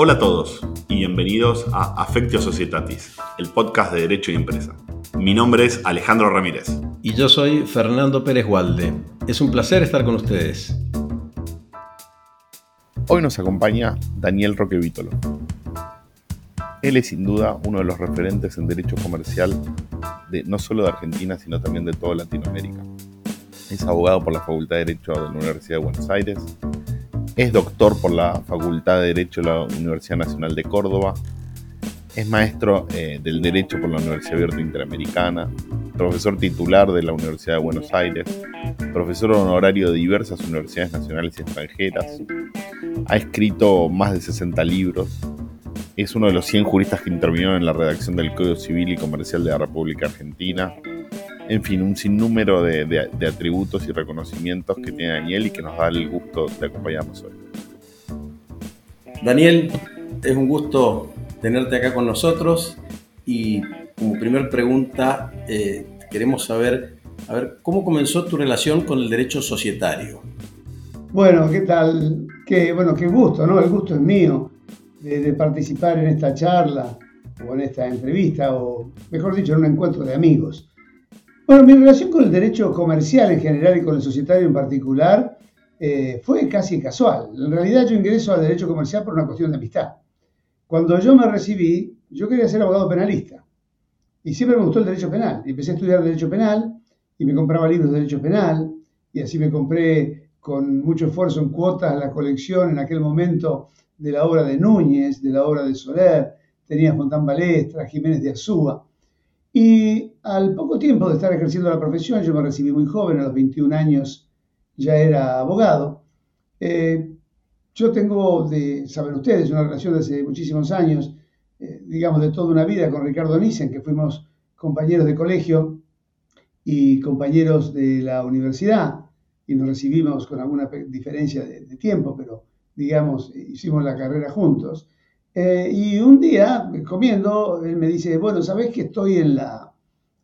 Hola a todos y bienvenidos a Affectio Societatis, el podcast de Derecho y Empresa. Mi nombre es Alejandro Ramírez. Y yo soy Fernando Pérez Walde. Es un placer estar con ustedes. Hoy nos acompaña Daniel Roque Vítolo. Él es sin duda uno de los referentes en derecho comercial de no solo de Argentina, sino también de toda Latinoamérica. Es abogado por la Facultad de Derecho de la Universidad de Buenos Aires, es doctor por la Facultad de Derecho de la Universidad Nacional de Córdoba. Es maestro eh, del Derecho por la Universidad Abierta Interamericana. Profesor titular de la Universidad de Buenos Aires. Profesor honorario de diversas universidades nacionales y extranjeras. Ha escrito más de 60 libros. Es uno de los 100 juristas que intervinieron en la redacción del Código Civil y Comercial de la República Argentina en fin, un sinnúmero de, atributos y reconocimientos que tiene Daniel y que nos da el gusto de acompañarnos hoy. Daniel, es un gusto tenerte acá con nosotros y como primer pregunta eh, queremos saber, a ver, ¿cómo comenzó tu relación con el derecho societario? Bueno, ¿qué tal? Qué, bueno, qué gusto, ¿no? El gusto es mío de, de participar en esta charla o en esta entrevista, o mejor dicho, en un encuentro de amigos. Bueno, mi relación con el derecho comercial en general y con el societario en particular eh, fue casi casual. En realidad yo ingreso al derecho comercial por una cuestión de amistad. Cuando yo me recibí, yo quería ser abogado penalista. Y siempre me gustó el derecho penal. Y empecé a estudiar derecho penal y me compraba libros de derecho penal. Y así me compré con mucho esfuerzo en cuotas la colección en aquel momento de la obra de Núñez, de la obra de Soler. Tenía Fontán Balestra, Jiménez de Azúa. Y al poco tiempo de estar ejerciendo la profesión, yo me recibí muy joven, a los 21 años ya era abogado. Eh, yo tengo, de, saben ustedes, una relación de hace muchísimos años, eh, digamos de toda una vida, con Ricardo Nissen, que fuimos compañeros de colegio y compañeros de la universidad, y nos recibimos con alguna diferencia de, de tiempo, pero digamos, hicimos la carrera juntos. Eh, y un día, comiendo, él me dice, bueno, ¿sabés que estoy en la,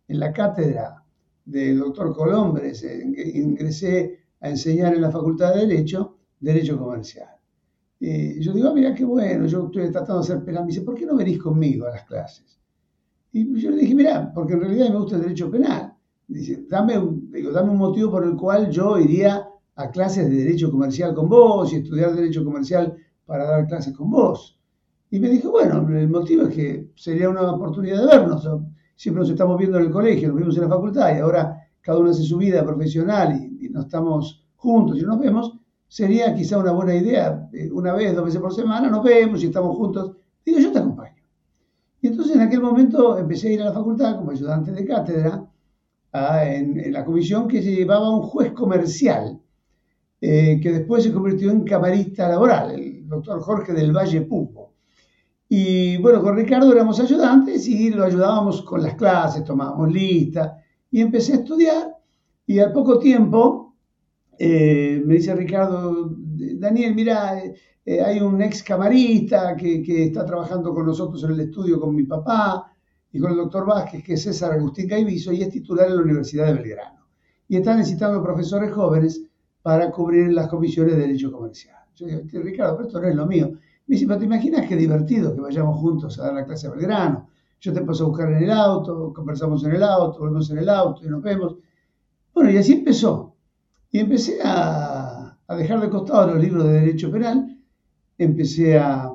en la cátedra del doctor Colombres? Ingresé a enseñar en la Facultad de Derecho, Derecho Comercial. Y yo digo, ah, mira qué bueno, yo estoy tratando de hacer penal. Me dice, ¿por qué no venís conmigo a las clases? Y yo le dije, mira, porque en realidad me gusta el derecho penal. Dice, dame un, digo, dame un motivo por el cual yo iría a clases de derecho comercial con vos y estudiar derecho comercial para dar clases con vos. Y me dijo, bueno, el motivo es que sería una oportunidad de vernos. Siempre nos estamos viendo en el colegio, nos vimos en la facultad y ahora cada uno hace su vida profesional y, no estamos juntos y nos vemos. Sería quizá una buena idea, eh, una vez, dos veces por semana, nos vemos y estamos juntos. Digo, yo te acompaño. Y entonces en aquel momento empecé a ir a la facultad como ayudante de cátedra en, la comisión que se llevaba un juez comercial, eh, que después se convirtió en camarista laboral, el doctor Jorge del Valle Pupo. Y bueno, con Ricardo éramos ayudantes y lo ayudábamos con las clases, tomábamos lista y empecé a estudiar y al poco tiempo eh, me dice Ricardo, Daniel, mira, eh, hay un ex camarista que, está trabajando con nosotros en el estudio con mi papá y con el doctor Vázquez, que es César Agustín Caivizo y es titular en la Universidad de Belgrano. Y está necesitando profesores jóvenes para cubrir las comisiones de Derecho Comercial. Yo digo, Ricardo, pero esto no es lo mío. Me dice, pero te imaginas qué divertido que vayamos juntos a dar la clase a Belgrano. Yo te paso a buscar en el auto, conversamos en el auto, volvemos en el auto y nos vemos. Bueno, y así empezó. Y empecé a, dejar de costado los libros de Derecho Penal, empecé a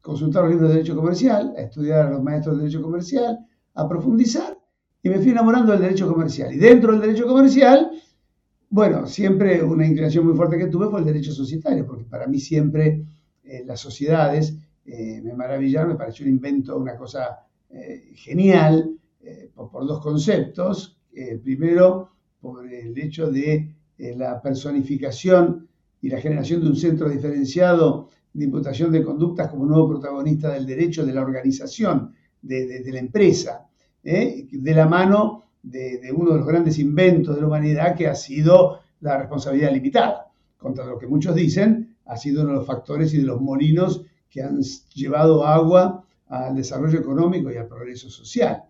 consultar los libros de Derecho Comercial, a estudiar a los maestros de Derecho Comercial, a profundizar y me fui enamorando del Derecho Comercial. Y dentro del Derecho Comercial, bueno, siempre una inclinación muy fuerte que tuve fue el Derecho Societario, porque para mí siempre las sociedades, eh, me maravillaron, me pareció un invento, una cosa eh, genial, eh, por, dos conceptos. Primero, por el hecho de la personificación y la generación de un centro diferenciado de imputación de conductas como nuevo protagonista del derecho de la organización, de, la empresa, de la mano de, de, uno de los grandes inventos de la humanidad que ha sido la responsabilidad limitada, contra lo que muchos dicen ha sido uno de los factores y de los molinos que han llevado agua al desarrollo económico y al progreso social.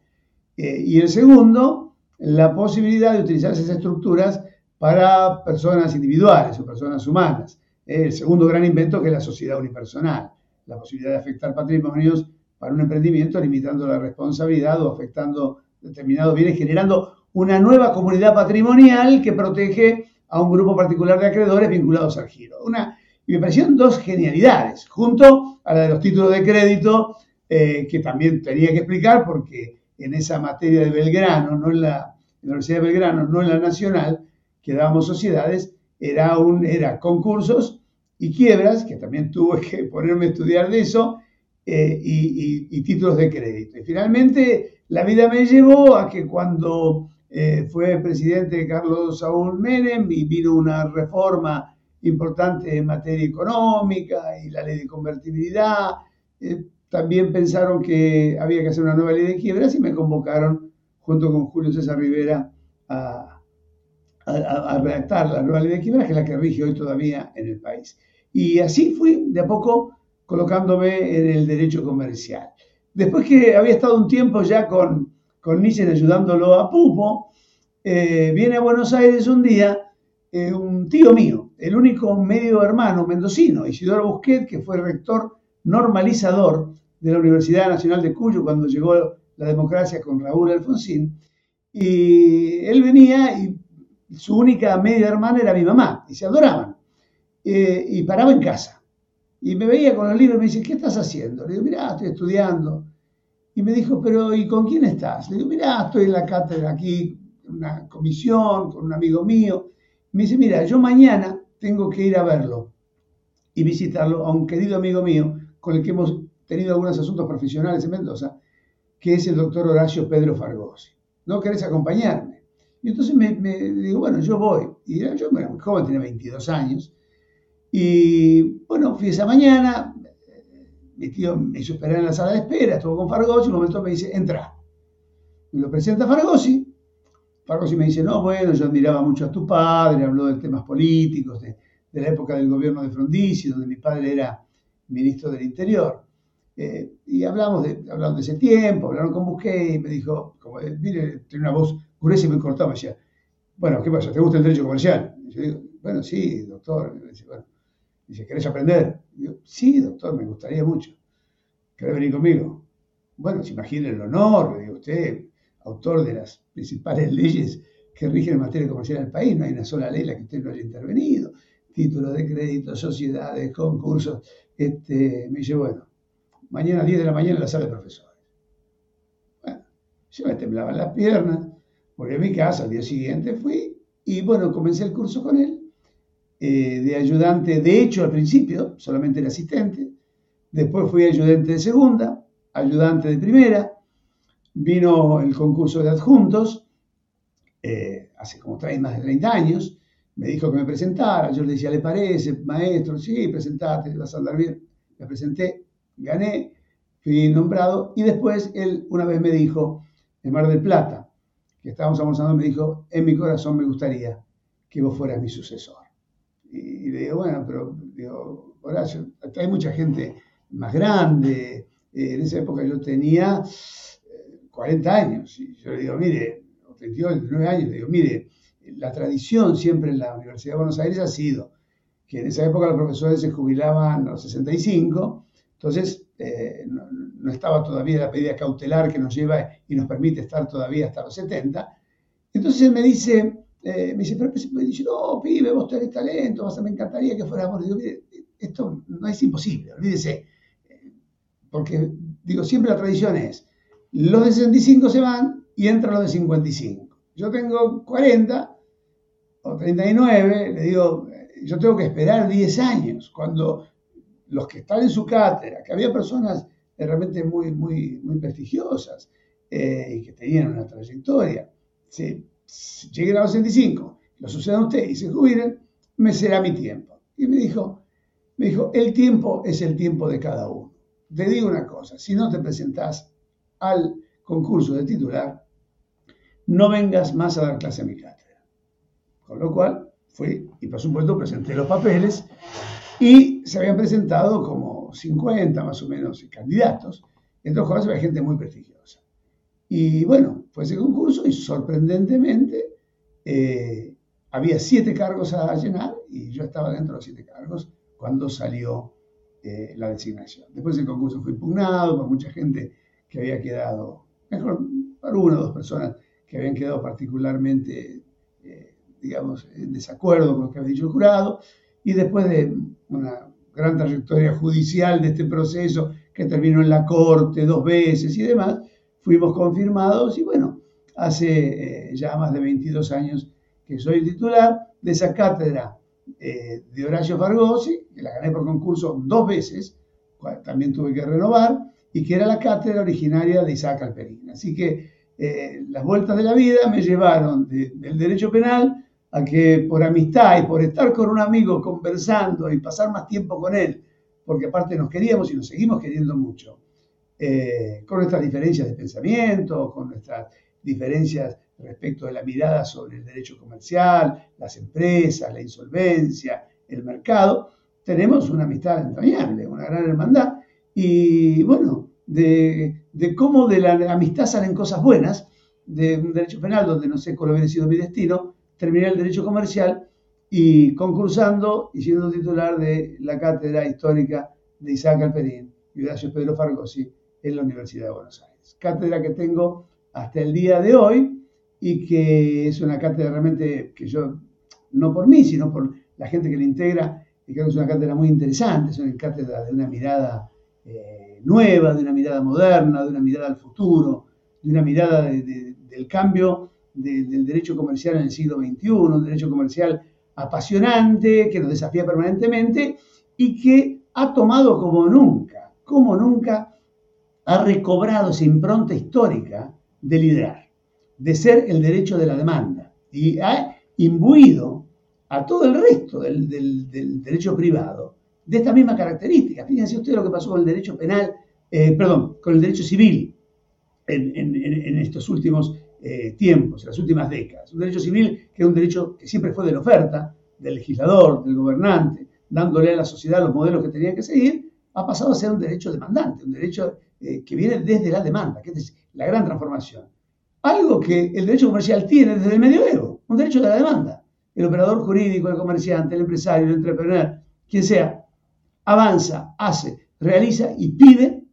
Eh, y el segundo, la posibilidad de utilizar esas estructuras para personas individuales o personas humanas. el segundo gran invento que es la sociedad unipersonal, la posibilidad de afectar patrimonios para un emprendimiento, limitando la responsabilidad o afectando determinados bienes, generando una nueva comunidad patrimonial que protege a un grupo particular de acreedores vinculados al giro. Una, y me parecieron dos genialidades, junto a la de los títulos de crédito, eh, que también tenía que explicar porque en esa materia de Belgrano, no en la, Universidad de Belgrano, no en la Nacional, que dábamos sociedades, era, un, era concursos y quiebras, que también tuve que ponerme a estudiar de eso, eh, y, títulos de crédito. Y finalmente la vida me llevó a que cuando eh, fue presidente Carlos Saúl Menem y vino una reforma importante en materia económica y la ley de convertibilidad, eh, también pensaron que había que hacer una nueva ley de quiebras y me convocaron junto con Julio César Rivera a, redactar la nueva ley de quiebras, que es la que rige hoy todavía en el país. Y así fui de a poco colocándome en el derecho comercial. Después que había estado un tiempo ya con, con Nietzsche ayudándolo a Pupo, eh, viene a Buenos Aires un día eh, un tío mío, el único medio hermano mendocino, Isidoro Busquet, que fue rector normalizador de la Universidad Nacional de Cuyo cuando llegó la democracia con Raúl Alfonsín. Y él venía y su única media hermana era mi mamá, y se adoraban. Eh, y paraba en casa. Y me veía con los libros y me dice, ¿qué estás haciendo? Le digo, mira, estoy estudiando. Y me dijo, pero ¿y con quién estás? Le digo, mira, estoy en la cátedra aquí, una comisión, con un amigo mío. me dice, mira, yo mañana tengo que ir a verlo y visitarlo a un querido amigo mío con el que hemos tenido algunos asuntos profesionales en Mendoza, que es el doctor Horacio Pedro Fargosi. ¿No querés acompañarme? Y entonces me, digo, bueno, yo voy. Y yo era muy joven, tenía 22 años. Y bueno, fui esa mañana, mi tío me hizo esperar en la sala de espera, estuvo con Fargosi, un momento me dice, entra. Me lo presenta Fargosi. Fargosi me dice, no, bueno, yo admiraba mucho a tu padre, habló de temas políticos, de, la época del gobierno de Frondizi, donde mi padre era ministro del Interior. Eh, y hablamos de, hablamos de ese tiempo, hablaron con Busquets y me dijo, como, eh, mire, tiene una voz gruesa y me cortaba, me decía, bueno, ¿qué pasa? ¿Te gusta el derecho comercial? Y yo digo, bueno, sí, doctor. Me dice, bueno, Dice, ¿querés aprender? Digo, sí, doctor, me gustaría mucho. ¿Querés venir conmigo? Bueno, se imagina el honor, le digo, usted, autor de las principales leyes que rigen en materia comercial del país, no hay una sola ley en la que usted no haya intervenido. Títulos de crédito, sociedades, concursos. Este, me dice, bueno, mañana a 10 de la mañana en la sala de profesores. Bueno, yo me temblaban las piernas, volví a mi casa, al día siguiente fui y bueno, comencé el curso con él eh, de ayudante, de hecho al principio, solamente el asistente, después fui ayudante de segunda, ayudante de primera, vino el concurso de adjuntos, eh, hace como más de 30 años, me dijo que me presentara, yo le decía, ¿le parece, maestro? Sí, presentate, vas a andar bien. Me presenté, gané, fui nombrado y después él una vez me dijo, en Mar del Plata, que estábamos almorzando, me dijo, en mi corazón me gustaría que vos fueras mi sucesor. Y, le digo, bueno, pero digo, Horacio, hay mucha gente más grande. Eh, en esa época yo tenía 40 eh, años. Y yo le digo, mire, o 38, 39 años, le digo, mire, la tradición siempre en la Universidad de Buenos Aires ha sido que en esa época los profesores se jubilaban a los 65, entonces eh, no, estaba todavía la pedida cautelar que nos lleva y nos permite estar todavía hasta los 70. Entonces él me dice, eh, me dice, pero me dice, no, pibe, vos tenés talento, me encantaría que fuéramos. Digo, mire, esto no es imposible, olvídese. Porque, digo, siempre la tradición es, los de 65 se van y entran los de 55. Yo tengo 40 o 39, le digo, yo tengo que esperar 10 años, cuando los que están en su cátedra, que había personas realmente muy, muy, muy prestigiosas eh, y que tenían una trayectoria, ¿sí? lleguen a los 65, lo suceda a usted y se jubilen, me será mi tiempo. Y me dijo, me dijo, el tiempo es el tiempo de cada uno. Te digo una cosa, si no te presentás al concurso de titular, no vengas más a dar clase a mi cátedra. Con lo cual fui y por supuesto presenté los papeles y se habían presentado como 50 más o menos candidatos, entre los cuales había gente muy prestigiosa. Y bueno, fue ese concurso y sorprendentemente eh, había siete cargos a llenar y yo estaba dentro de los siete cargos cuando salió eh, la designación. Después el concurso fue impugnado por mucha gente que había quedado, mejor, por una o dos personas que habían quedado particularmente, eh, digamos, en desacuerdo con lo que había dicho el jurado, y después de una gran trayectoria judicial de este proceso que terminó en la corte dos veces y demás, fuimos confirmados y bueno, hace eh, ya más de 22 años que soy titular de esa cátedra eh, de Horacio Fargosi, que la gané por concurso dos veces, también tuve que renovar, y que era la cátedra originaria de Isaac Alperín. Así que eh, las vueltas de la vida me llevaron del derecho penal a que por amistad y por estar con un amigo conversando y pasar más tiempo con él, porque aparte nos queríamos y nos seguimos queriendo mucho, eh, con nuestras diferencias de pensamiento, con nuestras diferencias respecto de la mirada sobre el derecho comercial, las empresas, la insolvencia, el mercado, tenemos una amistad entrañable, una gran hermandad. Y bueno, de, cómo de la amistad salen cosas buenas, de un derecho penal donde no sé cuál hubiera sido mi destino, terminé el derecho comercial y concursando y siendo titular de la cátedra histórica de Isaac Alperín y Horacio Pedro Fargosi en la Universidad de Buenos Aires. Cátedra que tengo hasta el día de hoy y que es una cátedra realmente que yo, no por mí, sino por la gente que la integra, y creo que es una cátedra muy interesante, es una cátedra de una mirada eh, nueva, de una mirada moderna, de una mirada al futuro, de una mirada del cambio del derecho comercial en el siglo XXI, un derecho comercial apasionante, que nos desafía permanentemente y que ha tomado como nunca, como nunca, ha recobrado esa impronta histórica de liderar, de ser el derecho de la demanda y ha imbuido a todo el resto del, derecho privado de esta misma característica. Fíjense ustedes lo que pasó con el derecho penal, eh, perdón, con el derecho civil en, estos últimos eh, tiempos, en las últimas décadas. Un derecho civil que es un derecho que siempre fue de la oferta, del legislador, del gobernante, dándole a la sociedad los modelos que tenían que seguir, ha pasado a ser un derecho demandante, un derecho eh, que viene desde la demanda, que es la gran transformación. Algo que el derecho comercial tiene desde el medioevo, un derecho de la demanda. El operador jurídico, el comerciante, el empresario, el entrepreneur, quien sea, avanza, hace, realiza y pide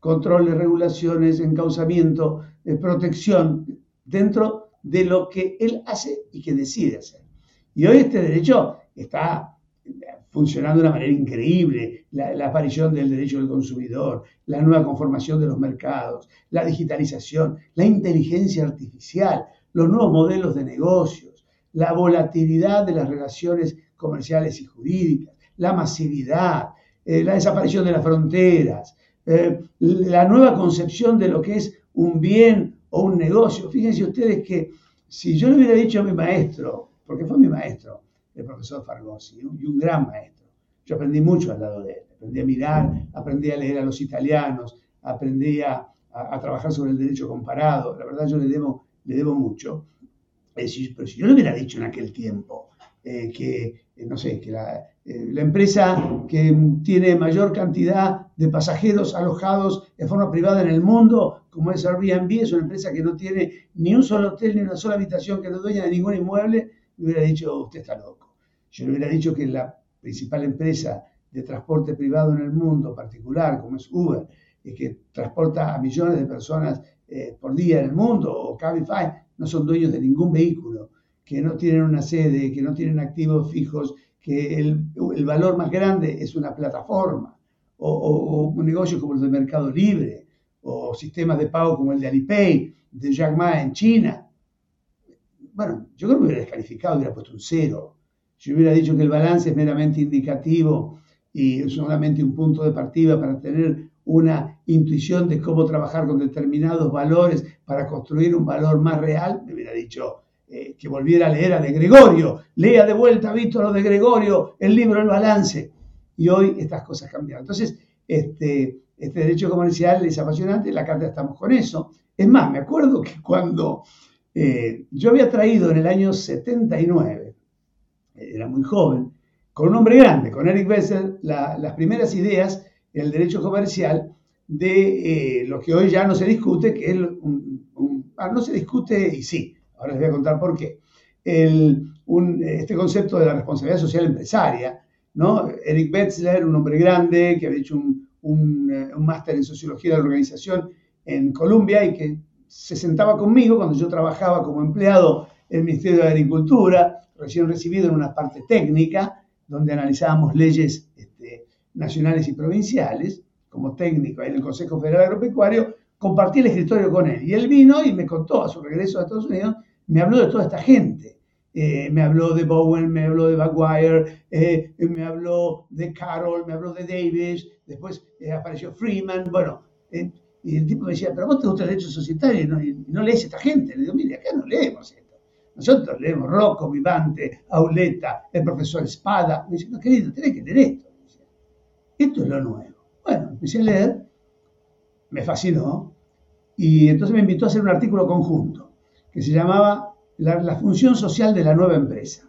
controles, regulaciones, encauzamiento, protección dentro de lo que él hace y que decide hacer. Y hoy este derecho está funcionando de una manera increíble, la, aparición del derecho del consumidor, la nueva conformación de los mercados, la digitalización, la inteligencia artificial, los nuevos modelos de negocios, la volatilidad de las relaciones comerciales y jurídicas, la masividad, eh, la desaparición de las fronteras, eh, la nueva concepción de lo que es un bien o un negocio. Fíjense ustedes que si yo le hubiera dicho a mi maestro, porque fue mi maestro, el profesor Fargosi, y un gran maestro. Yo aprendí mucho al lado de él, aprendí a mirar, aprendí a leer a los italianos, aprendí a, trabajar sobre el derecho comparado, la verdad yo le debo, le debo mucho. pero si yo le hubiera dicho en aquel tiempo eh, que, eh, no sé, que la, eh, la, empresa que tiene mayor cantidad de pasajeros alojados de forma privada en el mundo, como es Airbnb, es una empresa que no tiene ni un solo hotel ni una sola habitación, que no es dueña de ningún inmueble, le hubiera dicho, usted está loco. Yo le hubiera dicho que la principal empresa de transporte privado en el mundo, particular, como es Uber, y que transporta a millones de personas eh, por día en el mundo, o Cabify, no son dueños de ningún vehículo, que no tienen una sede, que no tienen activos fijos, que el, valor más grande es una plataforma, o, o, negocios como los de Mercado Libre, o sistemas de pago como el de Alipay, de Jack Ma en China. Bueno, yo creo que hubiera descalificado, hubiera puesto un cero si hubiera dicho que el balance es meramente indicativo y solamente un punto de partida para tener una intuición de cómo trabajar con determinados valores para construir un valor más real, me hubiera dicho eh, que volviera a leer a de Gregorio, lea de vuelta, Víctor, lo de Gregorio, el libro El Balance. Y hoy estas cosas cambiaron. Entonces, este, este derecho comercial es apasionante, la carta estamos con eso. Es más, me acuerdo que cuando eh, yo había traído en el año 79, era muy joven, con un hombre grande, con Eric Bessel, las primeras ideas en el derecho comercial de eh, lo que hoy ya no se discute, que es un, ah, no se discute y sí, ahora les voy a contar por qué. este concepto de la responsabilidad social empresaria, ¿no? Eric Betzler, un hombre grande que había hecho un, eh, máster en sociología de la organización en Colombia y que se sentaba conmigo cuando yo trabajaba como empleado en el Ministerio de Agricultura, recién recibido en una parte técnica, donde analizábamos leyes este, nacionales y provinciales, como técnico en el Consejo Federal Agropecuario, compartí el escritorio con él. Y él vino y me contó a su regreso a Estados Unidos, me habló de toda esta gente. Eh, me habló de Bowen, me habló de Maguire, eh, me habló de Carroll, me habló de Davis, después eh, apareció Freeman, bueno, y el tipo me decía, pero vos te gusta el derecho societario y no, y no lees esta gente. Le digo, mire, acá no leemos esto. Nosotros leemos Rocco, Vivante, Auleta, el profesor Espada. Me dice, no, querido, tenés que leer esto. Esto es lo nuevo. Bueno, empecé a leer, me fascinó, y entonces me invitó a hacer un artículo conjunto que se llamaba La, función social de la nueva empresa.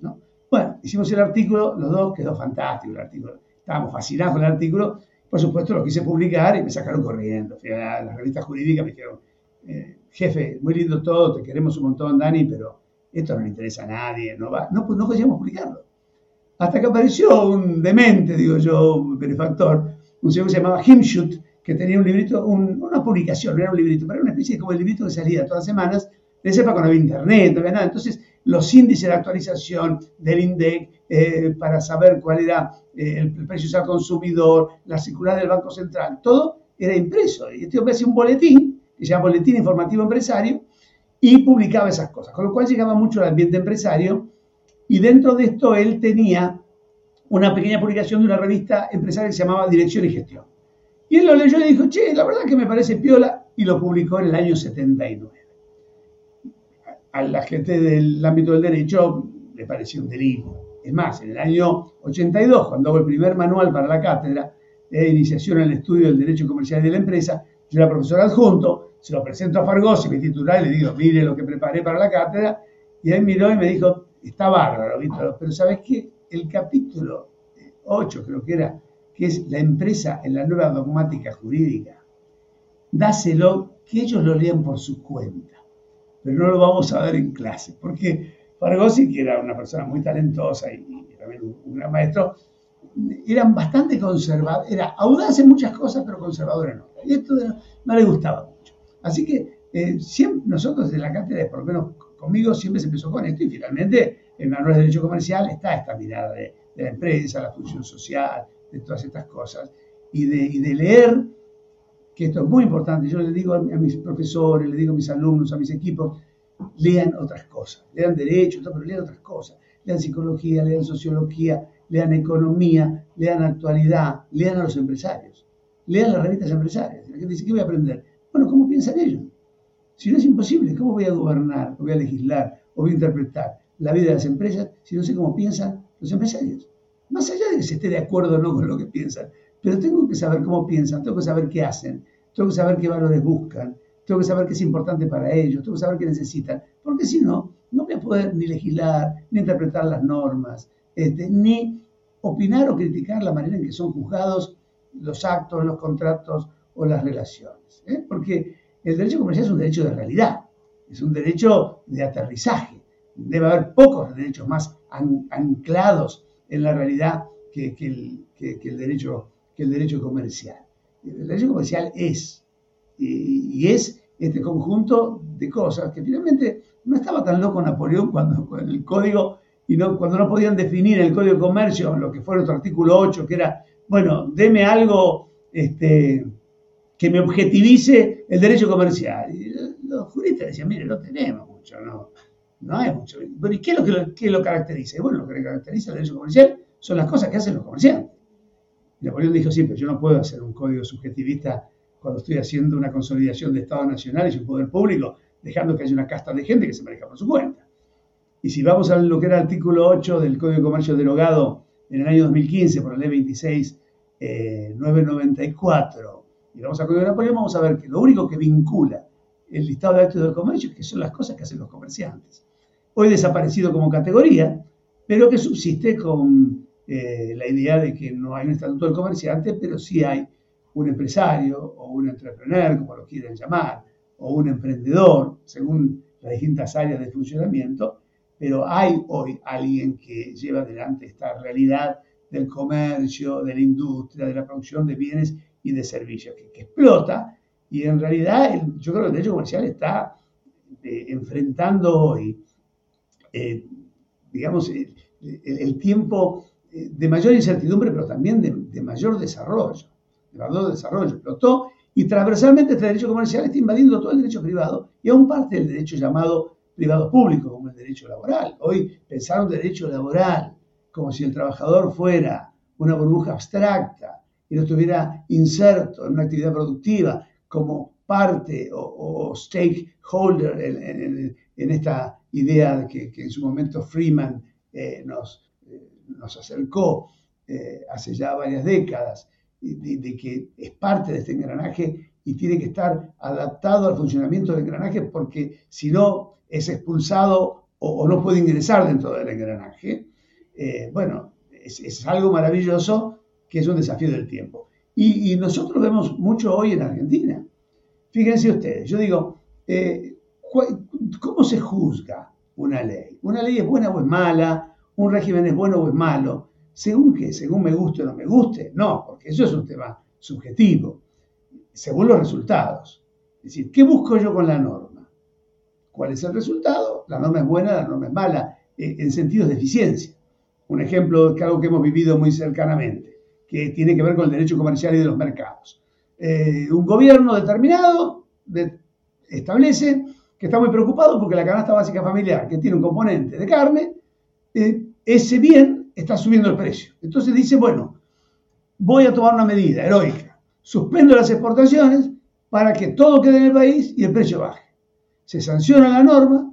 ¿no? Bueno, hicimos el artículo, los dos, quedó fantástico el artículo. Estábamos fascinados con el artículo por supuesto, lo quise publicar y me sacaron corriendo. Fui a la revista jurídica, me dijeron, eh, jefe, muy lindo todo, te queremos un montón, Dani, pero esto no le interesa a nadie, no va. No, pues no podíamos publicarlo. Hasta que apareció un demente, digo yo, un benefactor, un señor que se llamaba Himshut, que tenía un librito, una publicación, no era un librito, pero era una especie de como el librito que salía todas las semanas. De esa época no había internet, no había nada. Entonces, los índices de actualización del INDEC eh, para saber cuál era eh, el, precio al consumidor, la circular del Banco Central, todo era impreso. Y este hombre hacía un boletín, que se llama Boletín Informativo Empresario, y publicaba esas cosas, con lo cual llegaba mucho al ambiente empresario, y dentro de esto él tenía una pequeña publicación de una revista empresaria que se llamaba Dirección y Gestión. Y él lo leyó y dijo, che, la verdad que me parece piola, y lo publicó en el año 79 a la gente del ámbito del derecho le pareció un delirio. Es más, en el año 82, cuando hago el primer manual para la cátedra de iniciación al estudio del derecho comercial de la empresa, yo era profesor adjunto, se lo presento a Fargosi, mi titular, y le digo, mire lo que preparé para la cátedra, y él miró y me dijo, está bárbaro, Víctor, pero ¿sabes qué? El capítulo 8 creo que era, que es la empresa en la nueva dogmática jurídica, dáselo que ellos lo lean por su cuenta pero no lo vamos a ver en clase, porque Fargosi, que era una persona muy talentosa y, también un, gran maestro, eran bastante conservadores, era audaz en muchas cosas, pero conservador en otras. Y esto no, le gustaba mucho. Así que eh, siempre, nosotros en la cátedra, por lo menos conmigo, siempre se empezó con esto y finalmente en Manual de Derecho Comercial está esta mirada de, la empresa, la función social, de todas estas cosas, y de, y de leer que esto es muy importante, yo le digo a, mis profesores, le digo a mis alumnos, a mis equipos, lean otras cosas, lean derecho, pero lean otras cosas, lean psicología, lean sociología, lean economía, lean actualidad, lean a los empresarios, lean las revistas empresarias. La gente dice, ¿qué voy a aprender? Bueno, ¿cómo piensan ellos? Si no es imposible, ¿cómo voy a gobernar, voy a legislar, o voy a interpretar la vida de las empresas si no sé cómo piensan los empresarios? Más allá de que se esté de acuerdo o no con lo que piensan, pero tengo que saber cómo piensan, tengo que saber qué hacen, tengo que saber qué valores buscan, tengo que saber qué es importante para ellos, tengo que saber qué necesitan, porque si no, no voy a poder ni legislar, ni interpretar las normas, este, ni opinar o criticar la manera en que son juzgados los actos, los contratos o las relaciones. ¿eh? Porque el derecho comercial es un derecho de realidad, es un derecho de aterrizaje. Debe haber pocos derechos más anclados en la realidad que, el, que el derecho que el derecho comercial. El derecho comercial es, y, es este conjunto de cosas que finalmente no estaba tan loco Napoleón cuando el código y no, cuando no podían definir el código de comercio, lo que fue nuestro artículo 8, que era, bueno, deme algo este, que me objetivice el derecho comercial. Y los juristas decían, mire, no tenemos mucho, no, no hay mucho. ¿y qué es lo que lo, caracteriza? bueno, lo que caracteriza el derecho comercial son las cosas que hacen los comerciantes. Napoleón dijo siempre, yo no puedo hacer un código subjetivista cuando estoy haciendo una consolidación de Estados nacionales y un poder público, dejando que haya una casta de gente que se maneja por su cuenta. Y si vamos a lo que era el artículo 8 del Código de Comercio derogado en el año 2015 por la ley 26994, y vamos al Código de Napoleón, vamos a ver que lo único que vincula el listado de actos de comercio es que son las cosas que hacen los comerciantes. Hoy desaparecido como categoría, pero que subsiste con eh, la idea de que no hay un estatuto del comerciante, pero sí hay un empresario o un entrepreneur, como lo quieran llamar, o un emprendedor, según las distintas áreas de funcionamiento, pero hay hoy alguien que lleva adelante esta realidad del comercio, de la industria, de la producción de bienes y de servicios, que, explota. Y en realidad yo creo que el derecho comercial está eh, enfrentando hoy, eh, digamos, el, tiempo eh, de mayor incertidumbre, pero también de, mayor desarrollo, de mayor desarrollo. Explotó y transversalmente este derecho comercial está invadiendo todo el derecho privado y aún parte del derecho llamado privado público, como el derecho laboral. Hoy pensar un derecho laboral como si el trabajador fuera una burbuja abstracta y no estuviera inserto en una actividad productiva como parte o, stakeholder en, esta idea que, que, en su momento Freeman eh, nos, eh, nos acercó eh, hace ya varias décadas, de, que es parte de este engranaje y tiene que estar adaptado al funcionamiento del engranaje porque si no es expulsado o, no puede ingresar dentro del engranaje. bueno, es, algo maravilloso que es un desafío del tiempo. Y, y, nosotros vemos mucho hoy en Argentina. Fíjense ustedes, yo digo, ¿cómo se juzga una ley. Una ley es buena o es mala, un régimen es bueno o es malo. ¿Según qué? ¿Según me guste o no me guste? No, porque eso es un tema subjetivo. Según los resultados. Es decir, ¿qué busco yo con la norma? ¿Cuál es el resultado? La norma es buena, la norma es mala, eh, en sentidos de eficiencia. Un ejemplo de algo que hemos vivido muy cercanamente, que tiene que ver con el derecho comercial y de los mercados. Eh, un gobierno determinado establece que está muy preocupado porque la canasta básica familiar, que tiene un componente de carne, eh, ese bien está subiendo el precio. Entonces dice, bueno, voy a tomar una medida heroica, suspendo las exportaciones para que todo quede en el país y el precio baje. Se sanciona la norma,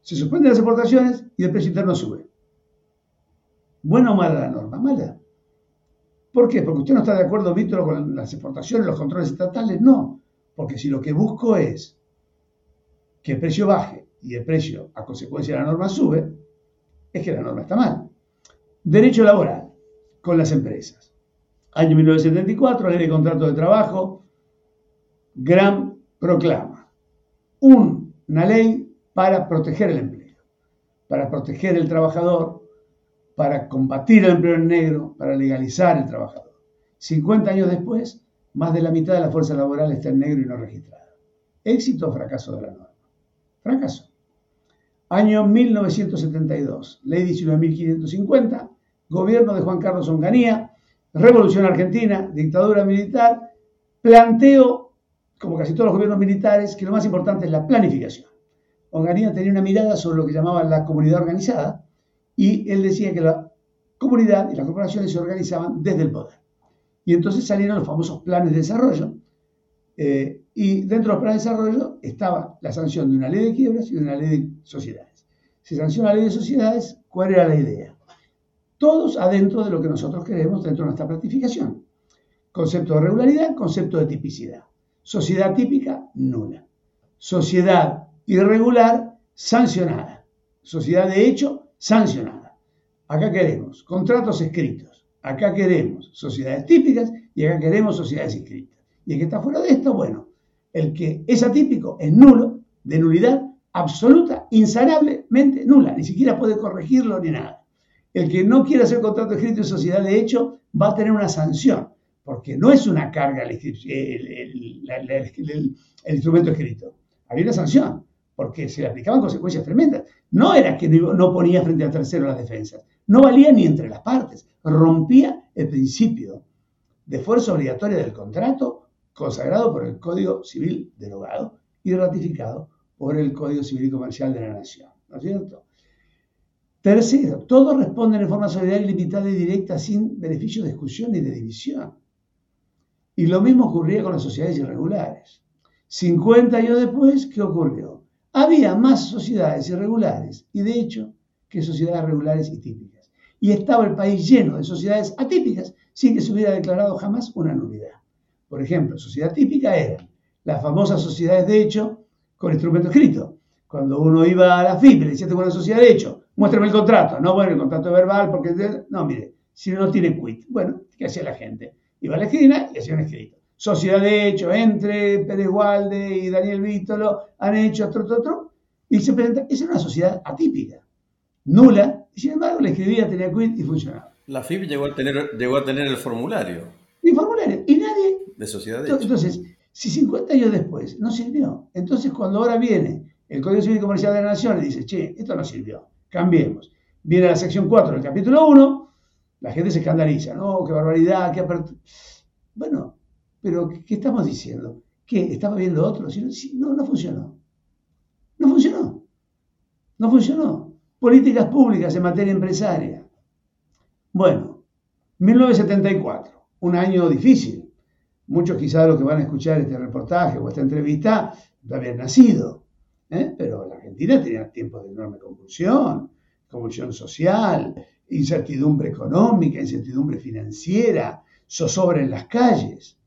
se suspenden las exportaciones y el precio interno sube. ¿Buena o mala la norma? Mala. ¿Por qué? Porque usted no está de acuerdo, Víctor, con las exportaciones, los controles estatales. No, porque si lo que busco es que el precio baje y el precio a consecuencia de la norma sube, es que la norma está mal. Derecho laboral con las empresas. Año 1974, ley de contrato de trabajo, gran proclama. una ley para proteger el empleo, para proteger el trabajador, para combatir el empleo en negro, para legalizar el trabajador. 50 años después, más de la mitad de la fuerza laboral está en negro y no registrada. Éxito o fracaso de la norma. Fracaso. Año 1972, ley 19.550, gobierno de Juan Carlos Onganía, revolución argentina, dictadura militar, planteo, como casi todos los gobiernos militares, que lo más importante es la planificación. Onganía tenía una mirada sobre lo que llamaba la comunidad organizada y él decía que la comunidad y las corporaciones se organizaban desde el poder. Y entonces salieron los famosos planes de desarrollo, eh, y dentro de los de desarrollo estaba la sanción de una ley de quiebras y de una ley de sociedades. Se sanciona la ley de sociedades, ¿cuál era la idea? Todos adentro de lo que nosotros queremos dentro de nuestra planificación. Concepto de regularidad, concepto de tipicidad. Sociedad típica, nula. Sociedad irregular, sancionada. Sociedad de hecho, sancionada. Acá queremos contratos escritos. Acá queremos sociedades típicas y acá queremos sociedades inscritas. Y el que está fuera de esto, bueno, el que es atípico es nulo, de nulidad absoluta, insanablemente nula, ni siquiera puede corregirlo ni nada. El que no quiere hacer contrato escrito en sociedad de hecho va a tener una sanción, porque no es una carga el, instrumento escrito, había una sanción, porque se le aplicaban consecuencias tremendas. No era que no ponía frente al tercero las defensas, no valía ni entre las partes, rompía el principio de fuerza obligatoria del contrato consagrado por el Código Civil derogado y ratificado por el Código Civil y Comercial de la Nación. ¿No es cierto? Tercero, todos responden en forma solidaria, limitada y directa sin beneficio de discusión y de división. Y lo mismo ocurría con las sociedades irregulares. 50 años después, ¿qué ocurrió? Había más sociedades irregulares y de hecho que sociedades regulares y típicas. Y estaba el país lleno de sociedades atípicas sin que se hubiera declarado jamás una nulidad. Por ejemplo, sociedad típica era las famosas sociedades de hecho con instrumento escrito. Cuando uno iba a la FIP y le decía, tengo una sociedad de hecho, muéstrame el contrato. No, bueno, el contrato es verbal porque... No, mire, si no tiene quit. Bueno, ¿qué hacía la gente? Iba a la esquina y hacía un escrito. Sociedad de hecho entre Pérez Walde y Daniel Vítolo han hecho otro, otro, otro. Y se presenta, esa era una sociedad atípica, nula, y sin embargo le escribía, tenía quit y funcionaba. La FIP llegó a tener, llegó a tener el formulario. Formulario. Y nadie. De sociedad de Entonces, si 50 años después no sirvió, entonces cuando ahora viene el Código Civil y Comercial de la Nación y dice, che, esto no sirvió, cambiemos. Viene la sección 4 del capítulo 1, la gente se escandaliza, no, qué barbaridad, qué apertura. Bueno, pero ¿qué estamos diciendo? ¿Qué? ¿Estaba viendo otro? No, no funcionó. No funcionó. No funcionó. Políticas públicas en materia empresaria. Bueno, 1974, un año difícil. Muchos quizás los que van a escuchar este reportaje o esta entrevista no habían nacido. ¿eh? Pero la Argentina tenía tiempos de enorme convulsión, convulsión social, incertidumbre económica, incertidumbre financiera, zozobra en las calles.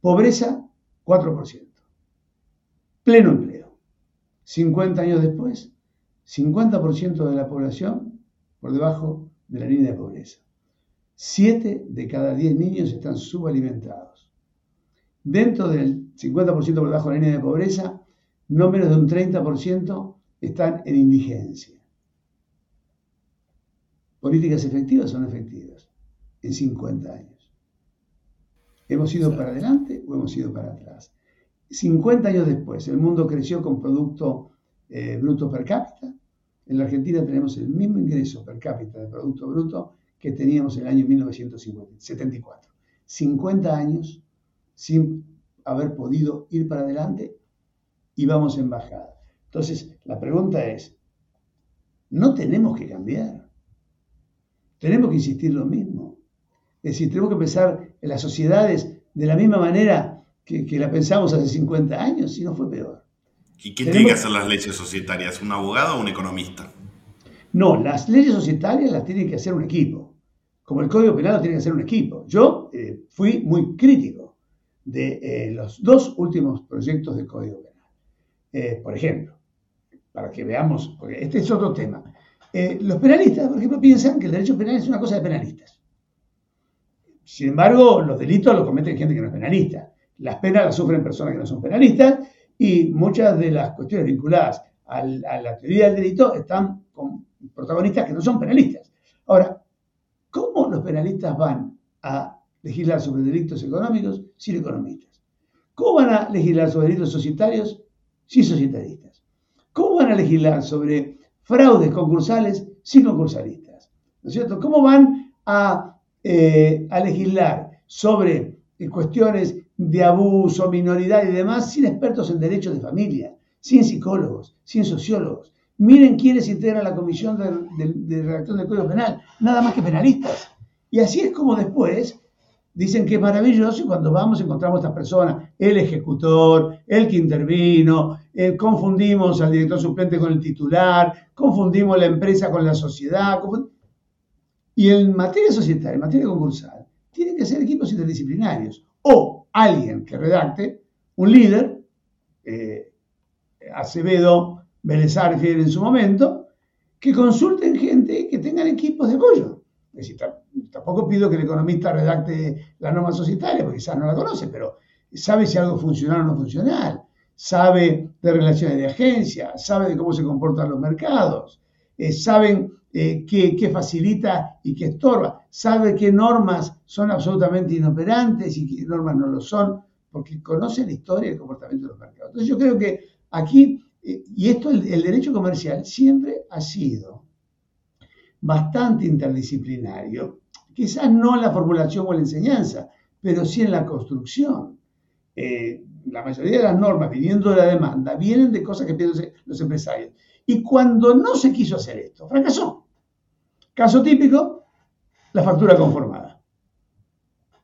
Pobreza, 4%. Pleno empleo. 50 años después, 50% de la población por debajo de la línea de pobreza. 7 de cada 10 niños están subalimentados. Dentro del 50% por debajo de la línea de pobreza, no menos de un 30% están en indigencia. Políticas efectivas son efectivas en 50 años. ¿Hemos ido para adelante o hemos ido para atrás? 50 años después, el mundo creció con Producto eh, Bruto per cápita. En la Argentina tenemos el mismo ingreso per cápita de Producto Bruto que teníamos en el año 1974. 50 años sin haber podido ir para adelante y vamos en bajada. Entonces, la pregunta es, ¿no tenemos que cambiar? Tenemos que insistir lo mismo. Es decir, tenemos que pensar en las sociedades de la misma manera que, la pensamos hace 50 años, si no fue peor. ¿Y quién tiene que hacer las leyes societarias? ¿Un abogado o un economista? No, las leyes societarias las tiene que hacer un equipo. Como el Código Penal lo tiene que hacer un equipo. Yo eh, fui muy crítico de eh, los dos últimos proyectos del Código Penal. Eh, por ejemplo, para que veamos, porque este es otro tema. Eh, los penalistas, por ejemplo, piensan que el derecho penal es una cosa de penalistas. Sin embargo, los delitos los cometen gente que no es penalista. Las penas las sufren personas que no son penalistas y muchas de las cuestiones vinculadas a la teoría del delito están con protagonistas que no son penalistas. Ahora, ¿cómo los penalistas van a legislar sobre delitos económicos sin economistas? ¿Cómo van a legislar sobre delitos societarios sin societaristas? ¿Cómo van a legislar sobre fraudes concursales sin concursalistas. ¿No es cierto? ¿Cómo van a, eh, legislar sobre eh, cuestiones de abuso, minoridad y demás sin expertos en derechos de familia, sin psicólogos, sin sociólogos? Miren quiénes integran la comisión de, de redacción del Código Penal, nada más que penalistas. Y así es como después dicen que es maravilloso y cuando vamos encontramos a estas personas, el ejecutor, el que intervino, eh, confundimos al director suplente con el titular, confundimos la empresa con la sociedad. Y en materia societaria, en materia concursal, tienen que ser equipos interdisciplinarios o alguien que redacte, un líder, eh, Acevedo, Vélez en su momento, que consulten gente que tengan equipos de apoyo. Es decir, tampoco pido que el economista redacte la norma societaria, porque quizás no la conoce, pero sabe si algo funcional o no funcional, sabe de relaciones de agencia, sabe de cómo se comportan los mercados, eh, saben eh, qué, facilita y qué estorba, sabe qué normas son absolutamente inoperantes y qué normas no lo son, porque conoce la historia y el comportamiento de los mercados. Entonces yo creo que aquí, eh, y esto el derecho comercial siempre ha sido bastante interdisciplinario, quizás no en la formulación o en la enseñanza, pero sí en la construcción. Eh, la mayoría de las normas, viniendo de la demanda, vienen de cosas que piensan los empresarios. Y cuando no se quiso hacer esto, fracasó. Caso típico, la factura conformada.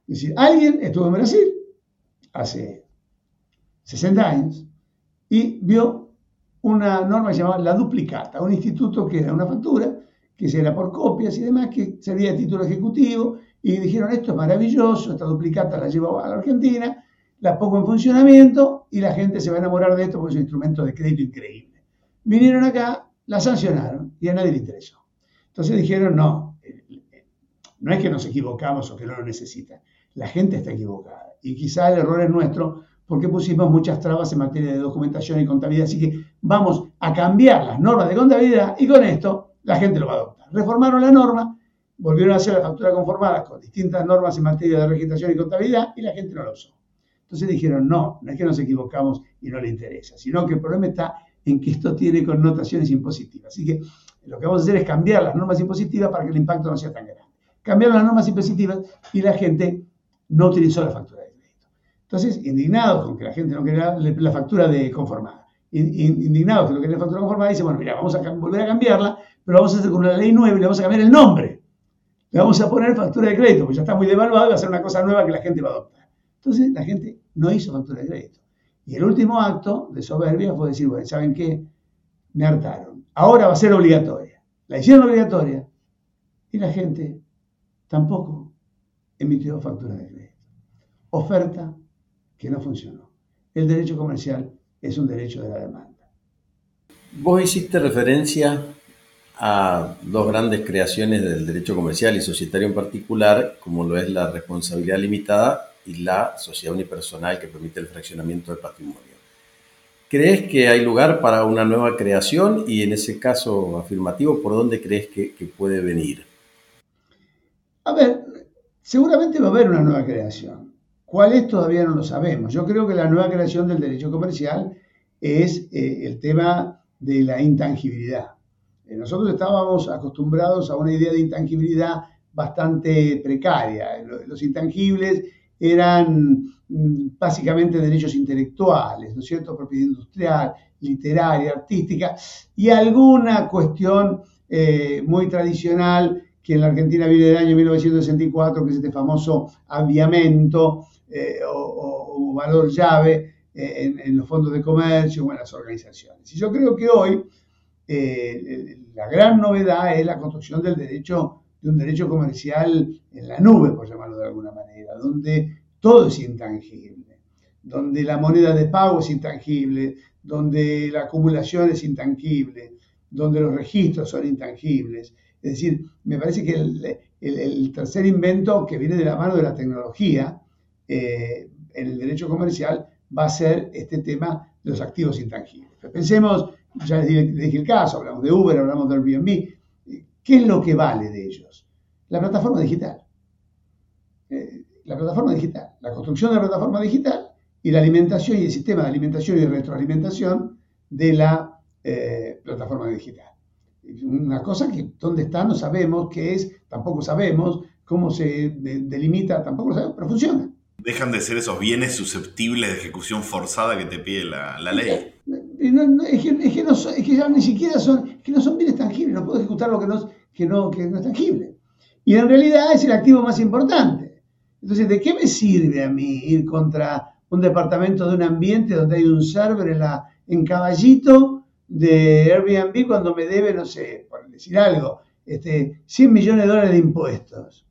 Es decir, alguien estuvo en Brasil hace 60 años y vio una norma llamada la duplicata, un instituto que era una factura que se era por copias y demás, que servía de título ejecutivo, y dijeron, esto es maravilloso, esta duplicata la llevo a la Argentina, la pongo en funcionamiento y la gente se va a enamorar de esto porque es un instrumento de crédito increíble. Vinieron acá, la sancionaron y a nadie le interesó. Entonces dijeron, no, no es que nos equivocamos o que no lo necesitan, la gente está equivocada. Y quizá el error es nuestro porque pusimos muchas trabas en materia de documentación y contabilidad. Así que vamos a cambiar las normas de contabilidad y con esto la gente lo va a adoptar. Reformaron la norma volvieron a hacer la factura conformada con distintas normas en materia de registración y contabilidad y la gente no la usó. Entonces dijeron, no, no es que nos equivocamos y no le interesa, sino que el problema está en que esto tiene connotaciones impositivas. Así que lo que vamos a hacer es cambiar las normas impositivas para que el impacto no sea tan grande. Cambiaron las normas impositivas y la gente no utilizó la factura de crédito. Entonces, indignados con que la gente no quería la factura de conformada, indignados con que no quería la factura conformada, dice, bueno, mira, vamos a volver a cambiarla, pero vamos a hacer con una ley nueva y le vamos a cambiar el nombre. Le vamos a poner factura de crédito, porque ya está muy devaluado y va a ser una cosa nueva que la gente va a adoptar. Entonces, la gente no hizo factura de crédito. Y el último acto de soberbia fue decir, bueno, ¿saben qué? Me hartaron. Ahora va a ser obligatoria. La hicieron obligatoria y la gente tampoco emitió factura de crédito. Oferta que no funcionó. El derecho comercial es un derecho de la demanda. Vos hiciste referencia a dos grandes creaciones del derecho comercial y societario en particular, como lo es la responsabilidad limitada y la sociedad unipersonal que permite el fraccionamiento del patrimonio. ¿Crees que hay lugar para una nueva creación y en ese caso afirmativo, por dónde crees que, puede venir? A ver, seguramente va a haber una nueva creación. ¿Cuál es? Todavía no lo sabemos. Yo creo que la nueva creación del derecho comercial es eh, el tema de la intangibilidad. Eh, nosotros estábamos acostumbrados a una idea de intangibilidad bastante precaria. Los intangibles eran mm, básicamente derechos intelectuales, ¿no es cierto? Propiedad industrial, literaria, artística y alguna cuestión eh, muy tradicional que en la Argentina viene del año 1964, que es este famoso aviamento eh, o, valor llave eh, en, los fondos de comercio o en las organizaciones. Y yo creo que hoy la gran novedad es la construcción del derecho de un derecho comercial en la nube, por llamarlo de alguna manera, donde todo es intangible, donde la moneda de pago es intangible, donde la acumulación es intangible, donde los registros son intangibles. Es decir, me parece que el, tercer invento que viene de la mano de la tecnología eh, en el derecho comercial va a ser este tema de los activos intangibles. Pensemos, ya les dije el caso, hablamos de Uber, hablamos de Airbnb, ¿Qué es lo que vale de ellos? La plataforma digital. Eh, la plataforma digital, la construcción de la plataforma digital y la alimentación y el sistema de alimentación y retroalimentación de la eh, plataforma digital. Una cosa que dónde está no sabemos, qué es, tampoco sabemos, cómo se delimita, tampoco lo sabemos, pero funciona. Dejan de ser esos bienes susceptibles de ejecución forzada que te pide la, ley. Es, que, no es que ya ni siquiera son, que no son bienes tangibles, no puedo ejecutar lo que no, que no, que no es tangible. Y en realidad es el activo más importante. Entonces, ¿de qué me sirve a mí ir contra un departamento de un ambiente donde hay un server en caballito de Airbnb cuando me debe, no sé, por decir algo, este, 100 millones de dólares de impuestos?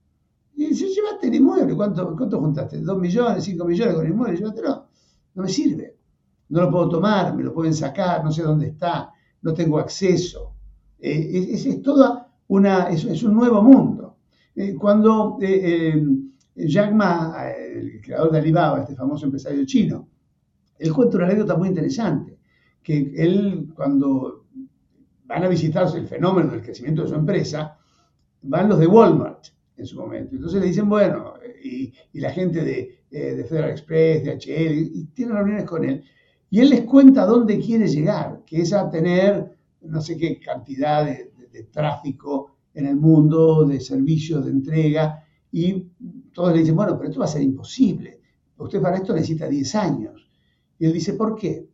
Y dice, llévate el inmueble, ¿cuánto, cuánto juntaste? ¿2 millones, 5 millones con el inmueble? Llévatelo. No me sirve. No lo puedo tomar, me lo pueden sacar, no sé dónde está, no tengo acceso. Eh, es, es, toda una, es, un nuevo mundo. Eh, cuando eh, eh, Jack Ma, el creador de Alibaba, este famoso empresario chino, él cuenta una anécdota muy interesante, que él cuando van a visitar el fenómeno del crecimiento de su empresa, van los de Walmart en su momento. Entonces le dicen, bueno, y, la gente de, de, Federal Express, de HL, y tienen reuniones con él. Y él les cuenta dónde quiere llegar, que es a tener no sé qué cantidad de, tráfico en el mundo, de servicios, de entrega, y todos le dicen, bueno, pero esto va a ser imposible. Usted para esto necesita 10 años. Y él dice, ¿por qué?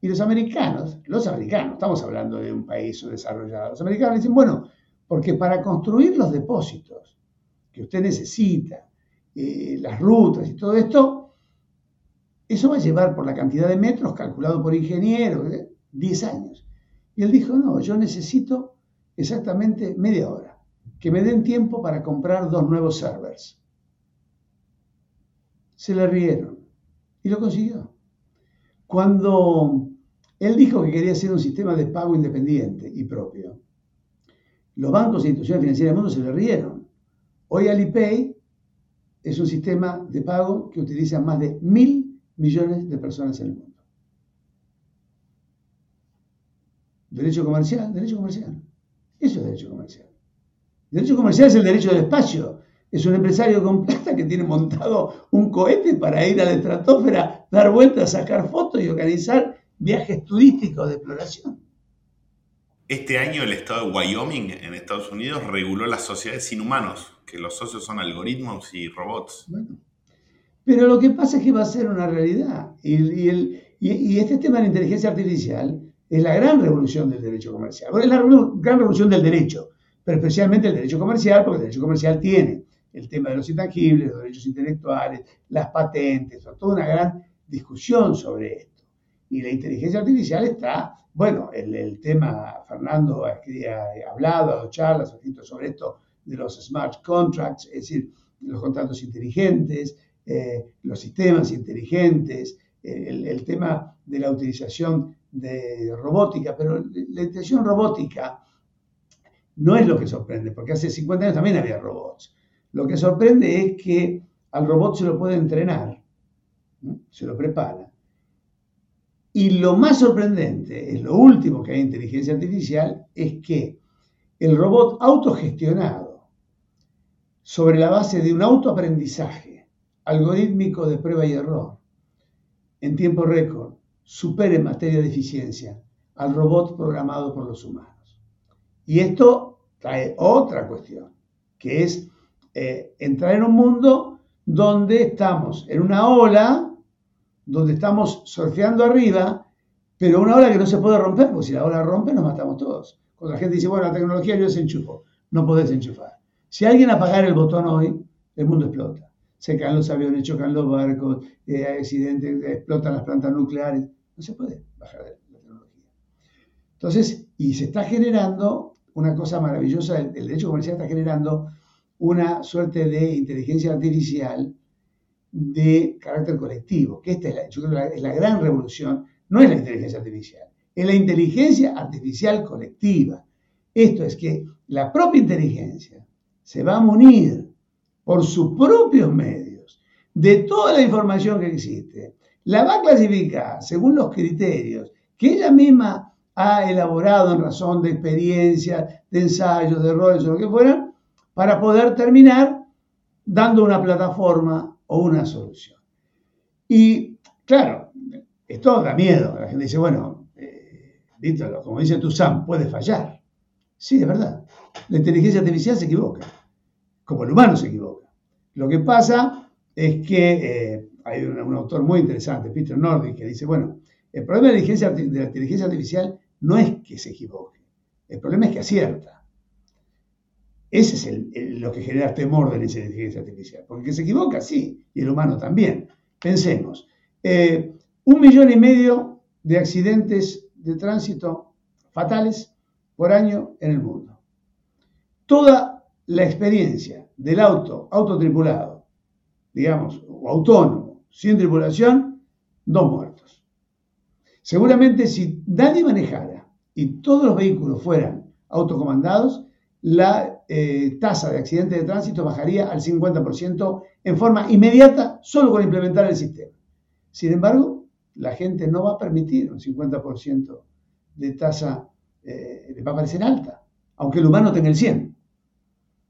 Y los americanos, los americanos, estamos hablando de un país desarrollado, los americanos dicen, bueno, porque para construir los depósitos que usted necesita, eh, las rutas y todo esto, eso va a llevar por la cantidad de metros calculado por ingenieros, 10 ¿eh? años. Y él dijo, no, yo necesito exactamente media hora. Que me den tiempo para comprar dos nuevos servers. Se le rieron y lo consiguió. Cuando él dijo que quería hacer un sistema de pago independiente y propio, los bancos e instituciones financieras del mundo se le rieron. Hoy Alipay es un sistema de pago que utiliza más de mil millones de personas en el mundo. Derecho comercial, derecho comercial. Eso es derecho comercial. Derecho comercial es el derecho del espacio. Es un empresario con plata que tiene montado un cohete para ir a la estratosfera, dar vueltas, sacar fotos y organizar viajes turísticos de exploración. Este año el estado de Wyoming en Estados Unidos reguló las sociedades sin humanos, que los socios son algoritmos y robots. Pero lo que pasa es que va a ser una realidad. Y, y este tema de la inteligencia artificial es la gran revolución del derecho comercial. es la gran revolución del derecho, pero especialmente el derecho comercial, porque el derecho comercial tiene el tema de los intangibles, los derechos intelectuales, las patentes, toda una gran discusión sobre esto. Y la inteligencia artificial está bueno, el, tema, Fernando ha, hablado, ha dado charlas, ha escrito sobre esto de los smart contracts, es decir, los contratos inteligentes, eh, los sistemas inteligentes, el, tema de la utilización de robótica, pero la utilización robótica no es lo que sorprende, porque hace 50 años también había robots. Lo que sorprende es que al robot se lo puede entrenar, se lo prepara, y lo más sorprendente, es lo último que hay en inteligencia artificial, es que el robot autogestionado, sobre la base de un autoaprendizaje algorítmico de prueba y error, en tiempo récord, supere en materia de eficiencia al robot programado por los humanos. Y esto trae otra cuestión, que es eh, entrar en un mundo donde estamos en una ola donde estamos surfeando arriba, pero una ola que no se puede romper, porque si la ola rompe nos matamos todos. Cuando la gente dice, bueno, la tecnología yo desenchufo, no podés enchufar. Si alguien apagar el botón hoy, el mundo explota. Se caen los aviones, chocan los barcos, eh, hay accidentes, explotan las plantas nucleares. No se puede bajar la tecnología. Entonces, y se está generando una cosa maravillosa, el derecho comercial está generando una suerte de inteligencia artificial de carácter colectivo, que esta es la, es la gran revolución, no es la inteligencia artificial, es la inteligencia artificial colectiva. Esto es que la propia inteligencia se va a munir por sus propios medios de toda la información que existe, la va a clasificar según los criterios que ella misma ha elaborado en razón de experiencias, de ensayos, de errores o lo que fuera, para poder terminar dando una plataforma o una solución. Y claro, esto da miedo. La gente dice, bueno, eh, como dice tu puede fallar. Sí, es verdad. La inteligencia artificial se equivoca, como el humano se equivoca. Lo que pasa es que eh, hay un, autor muy interesante, Peter Nordic, que dice, bueno, el problema de la, inteligencia, artificial no es que se equivoque, el problema es que acierta. Ese es lo que genera temor de la inteligencia artificial. Porque se equivoca, sí, y el humano también. Pensemos, eh, un millón y medio de accidentes de tránsito fatales por año en el mundo. Toda la experiencia del auto autotripulado, digamos, o autónomo, sin tripulación, dos muertos. Seguramente si nadie manejara y todos los vehículos fueran autocomandados, la eh, tasa de accidentes de tránsito bajaría al 50% en forma inmediata solo con implementar el sistema. Sin embargo, la gente no va a permitir un 50% de tasa, eh, le va a parecer alta, aunque el humano tenga el 100%.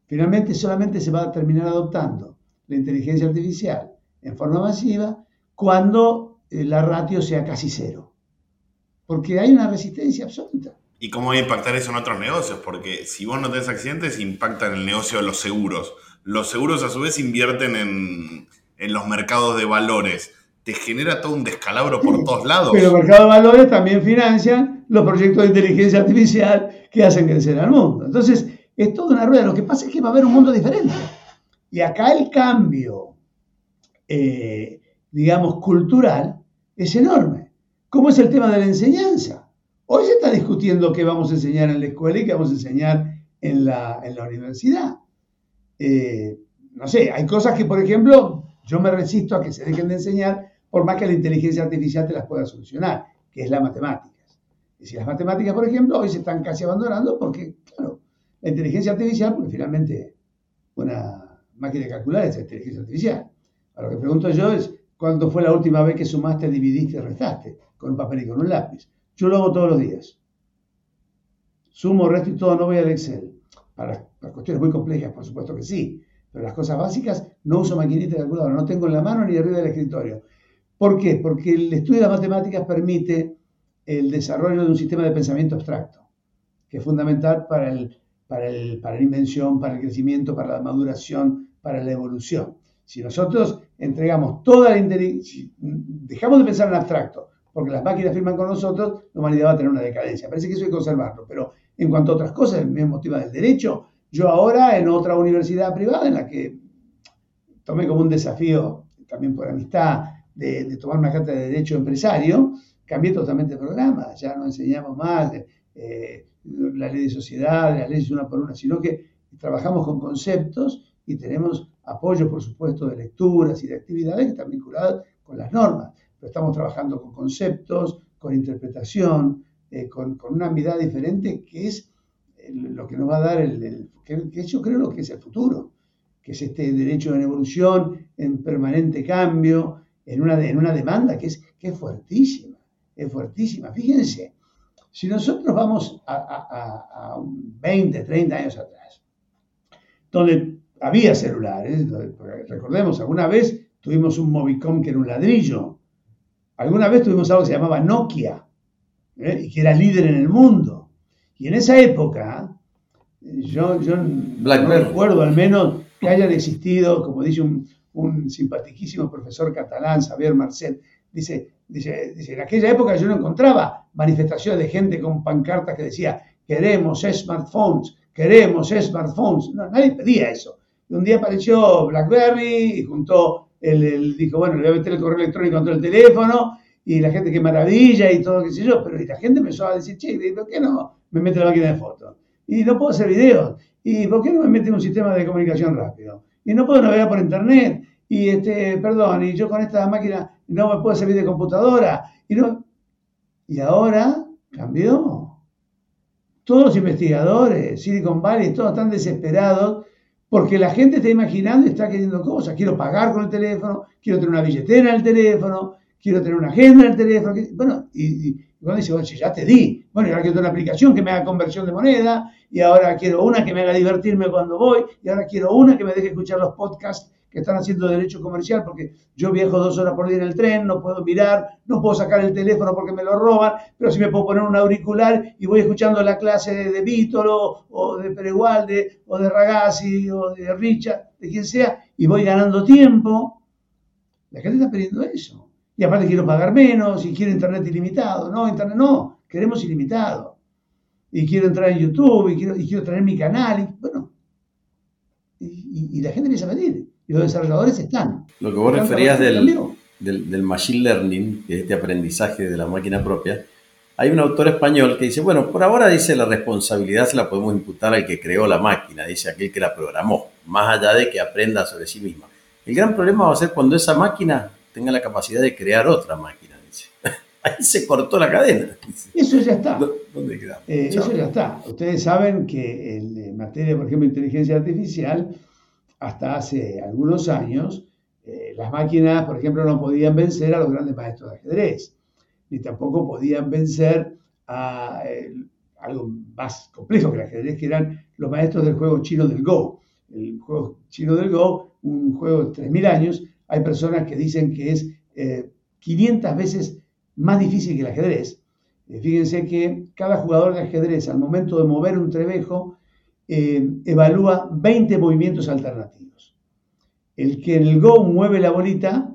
Finalmente, solamente se va a terminar adoptando la inteligencia artificial en forma masiva cuando eh, la ratio sea casi cero, porque hay una resistencia absoluta. ¿Y cómo va a impactar eso en otros negocios? Porque si vos no tenés accidentes, impacta en el negocio de los seguros. Los seguros a su vez invierten en, los mercados de valores. Te genera todo un descalabro por todos lados. Pero los mercados de valores también financian los proyectos de inteligencia artificial que hacen crecer al mundo. Entonces, es toda una rueda. Lo que pasa es que va a haber un mundo diferente. Y acá el cambio, eh, digamos, cultural es enorme. ¿Cómo es el tema de la enseñanza? Hoy se está discutiendo qué vamos a enseñar en la escuela y qué vamos a enseñar en la, universidad. Eh, no sé, hay cosas que, por ejemplo, yo me resisto a que se dejen de enseñar por más que la inteligencia artificial te las pueda solucionar, que es las matemáticas. Y si las matemáticas, por ejemplo, hoy se están casi abandonando porque, claro, la inteligencia artificial, porque finalmente una máquina de calcular es inteligencia artificial. A lo que pregunto yo es, ¿cuándo fue la última vez que sumaste, dividiste restaste con un papel y con un lápiz? Yo lo hago todos los días. Sumo, resto y todo, no voy al Excel. Para Las cuestiones muy complejas, por supuesto que sí, pero las cosas básicas no uso maquinita de calculadora, no tengo en la mano ni arriba del escritorio. ¿Por qué? Porque el estudio de las matemáticas permite el desarrollo de un sistema de pensamiento abstracto, que es fundamental para, el, para, el, para la invención, para el crecimiento, para la maduración, para la evolución. Si nosotros entregamos toda la inteligencia, dejamos de pensar en abstracto, porque las máquinas firman con nosotros, la humanidad va a tener una decadencia. Parece que eso hay que conservarlo, pero en cuanto a otras cosas, el mismo tema del derecho, yo ahora en otra universidad privada en la que tomé como un desafío, también por amistad, de, tomar una carta de derecho empresario, cambié totalmente el programa, ya no enseñamos más eh, la ley de sociedad, las leyes una por una, sino que trabajamos con conceptos y tenemos apoyo, por supuesto, de lecturas y de actividades que están vinculadas con las normas, pero estamos trabajando con conceptos, con interpretación, eh, con, una mirada diferente que es lo que nos va a dar el, que, yo creo que es el futuro, que es este derecho en evolución, en permanente cambio, en una, en una demanda que es, que es fuertísima, es fuertísima. Fíjense, si nosotros vamos a, a, 20, 30 años atrás, donde había celulares, recordemos, alguna vez tuvimos un Movicom que era un ladrillo, alguna vez tuvimos algo que se llamaba Nokia, ¿eh? y que era líder en el mundo. Y en esa época, yo, yo no recuerdo al menos que hayan existido, como dice un, un simpaticísimo profesor catalán, Xavier Marcel, dice, dice, dice, en aquella época yo no encontraba manifestaciones de gente con pancartas que decía, queremos smartphones, queremos smartphones. No, nadie pedía eso. Y un día apareció BlackBerry y juntó, el, dijo, bueno, le voy a meter el correo electrónico contra el teléfono y la gente qué maravilla y todo, qué sé yo, pero y la gente empezó a decir, che, ¿por qué no me mete la máquina de fotos? Y no puedo hacer videos. ¿Y por qué no me mete un sistema de comunicación rápido? Y no puedo navegar por internet. Y este, perdón, y yo con esta máquina no me puedo servir de computadora. Y, no, y ahora cambió. Todos los investigadores, Silicon Valley, todos están desesperados porque la gente está imaginando y está queriendo cosas. Quiero pagar con el teléfono, quiero tener una billetera en el teléfono, quiero tener una agenda en el teléfono. Bueno, y, cuando dice, bueno, ya te di, bueno, y ahora quiero tener una aplicación que me haga conversión de moneda, y ahora quiero una que me haga divertirme cuando voy, y ahora quiero una que me deje escuchar los podcasts que están haciendo derecho comercial, porque yo viajo dos horas por día en el tren, no puedo mirar, no puedo sacar el teléfono porque me lo roban, pero si me puedo poner un auricular y voy escuchando la clase de, de Vítolo, o de Peregualde, o de Ragazzi, o de Richard, de quien sea, y voy ganando tiempo, la gente está pidiendo eso. Y aparte quiero pagar menos, y quiero internet ilimitado. No, internet no, queremos ilimitado. Y quiero entrar en YouTube, y quiero, y quiero tener mi canal, y bueno. Y, la gente empieza a pedir y los desarrolladores están. Lo que vos referías del, del, machine learning, que es este aprendizaje de la máquina propia, hay un autor español que dice, bueno, por ahora dice la responsabilidad se la podemos imputar al que creó la máquina, dice aquel que la programó, más allá de que aprenda sobre sí misma. El gran problema va a ser cuando esa máquina tenga la capacidad de crear otra máquina, dice. Ahí se cortó la cadena. Eso ya está. ¿Dónde quedamos? Eh, eso ya está. Ustedes saben que en materia, por ejemplo, de inteligencia artificial, hasta hace algunos años, eh, las máquinas, por ejemplo, no podían vencer a los grandes maestros de ajedrez, ni tampoco podían vencer a eh, algo más complejo que el ajedrez, que eran los maestros del juego chino del Go. El juego chino del Go, un juego de 3.000 años, hay personas que dicen que es 500 eh, veces más difícil que el ajedrez. fíjense que cada jugador de ajedrez, al momento de mover un trebejo, eh, evalúa 20 movimientos alternativos. El que en el Go mueve la bolita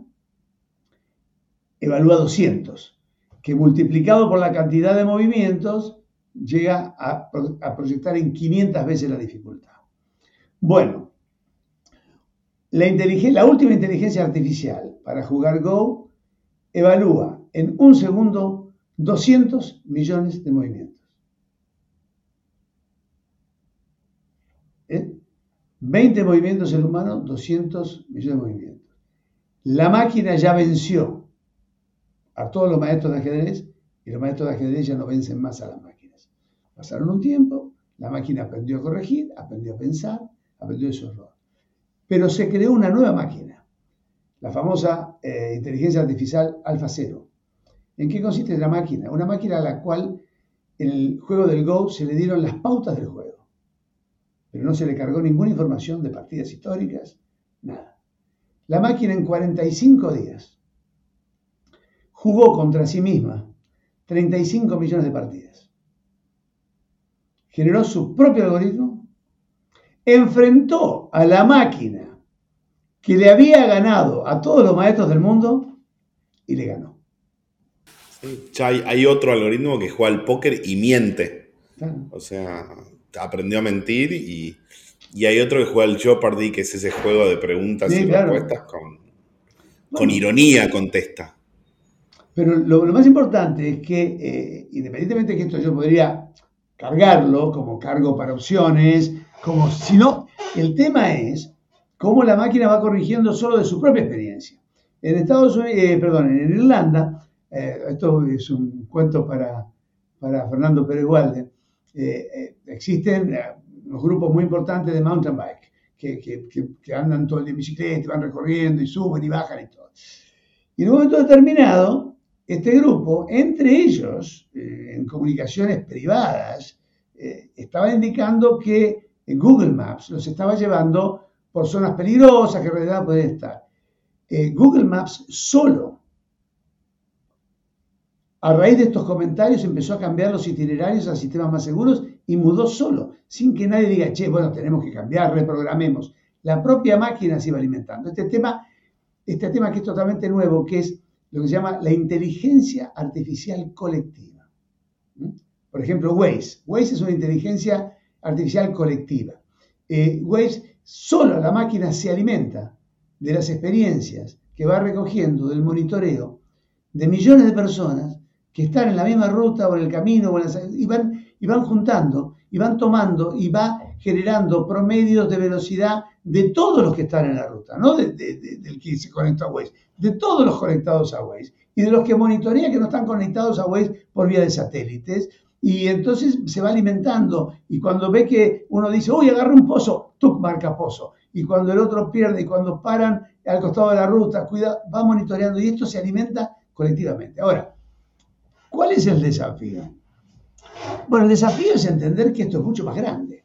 evalúa 200, que multiplicado por la cantidad de movimientos llega a, proyectar en 500 veces la dificultad. Bueno, la, la última inteligencia artificial para jugar Go evalúa en un segundo 200 millones de movimientos. 20 movimientos el humano, 200 millones de movimientos. La máquina ya venció a todos los maestros de ajedrez y los maestros de ajedrez ya no vencen más a las máquinas. Pasaron un tiempo, la máquina aprendió a corregir, aprendió a pensar, aprendió de su error. Pero se creó una nueva máquina, la famosa eh, inteligencia artificial Alpha Zero. ¿En qué consiste la máquina? Una máquina a la cual en el juego del Go se le dieron las pautas del juego pero no se le cargó ninguna información de partidas históricas, nada. La máquina en 45 días jugó contra sí misma 35 millones de partidas. Generó su propio algoritmo, enfrentó a la máquina que le había ganado a todos los maestros del mundo y le ganó. ya hay, otro algoritmo que juega al póker y miente. O sea, aprendió a mentir y, hay otro que juega al Jeopardy, que es ese juego de preguntas y respuestas con, con ironía contesta. Pero lo, más importante es que, eh, independientemente de que esto yo podría cargarlo como cargo para opciones, como si no, el tema es cómo la máquina va corrigiendo solo de su propia experiencia. En Estados Unidos, eh, perdón, en Irlanda, eh, esto es un cuento para, para Fernando Pérez Walde, existen unos grupos muy importantes de mountain bike que, que, que, andan todo el día en bicicleta, van recorriendo y suben y bajan y todo. Y en un momento determinado, este grupo, entre ellos, eh, en comunicaciones privadas, eh, estaba indicando que Google Maps los estaba llevando por zonas peligrosas que en realidad pueden estar. Eh, Google Maps solo, a raíz de estos comentarios, empezó a cambiar los itinerarios a sistemas más seguros y mudó solo, sin que nadie diga, che, bueno, tenemos que cambiar, reprogramemos. La propia máquina se iba alimentando. Este tema, este tema que es totalmente nuevo, que es lo que se llama la inteligencia artificial colectiva. ¿Mm? Por ejemplo, Waze. Waze es una inteligencia artificial colectiva. Eh, Waze, solo la máquina se alimenta de las experiencias que va recogiendo del monitoreo de millones de personas que están en la misma ruta o en el camino y, van, y van juntando y van tomando y va generando promedios de velocidad de todos los que están en la ruta, no del que se conecta a Waze, de todos los conectados a Waze y de los que monitorea que no están conectados a Waze por vía de satélites. Y entonces se va alimentando y cuando ve que uno dice, uy, agarra un pozo, tú marca pozo. Y cuando el otro pierde y cuando paran al costado de la ruta, cuida, va monitoreando y esto se alimenta colectivamente. Ahora, ¿cuál es el desafío? Bueno, el desafío es entender que esto es mucho más grande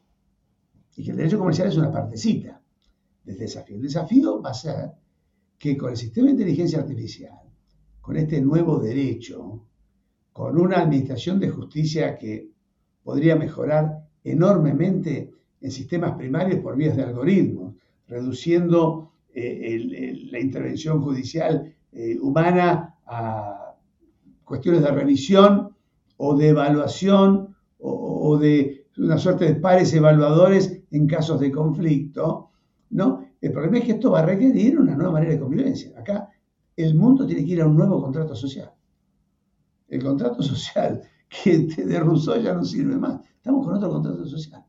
y que el derecho comercial es una partecita del desafío. El desafío va a ser que con el sistema de inteligencia artificial, con este nuevo derecho, con una administración de justicia que podría mejorar enormemente en sistemas primarios por vías de algoritmos, reduciendo eh, la intervención judicial eh, humana a cuestiones de revisión o de evaluación o, de una suerte de pares evaluadores en casos de conflicto, ¿no? El problema es que esto va a requerir una nueva manera de convivencia. Acá el mundo tiene que ir a un nuevo contrato social. El contrato social que de Rousseau ya no sirve más. Estamos con otro contrato social.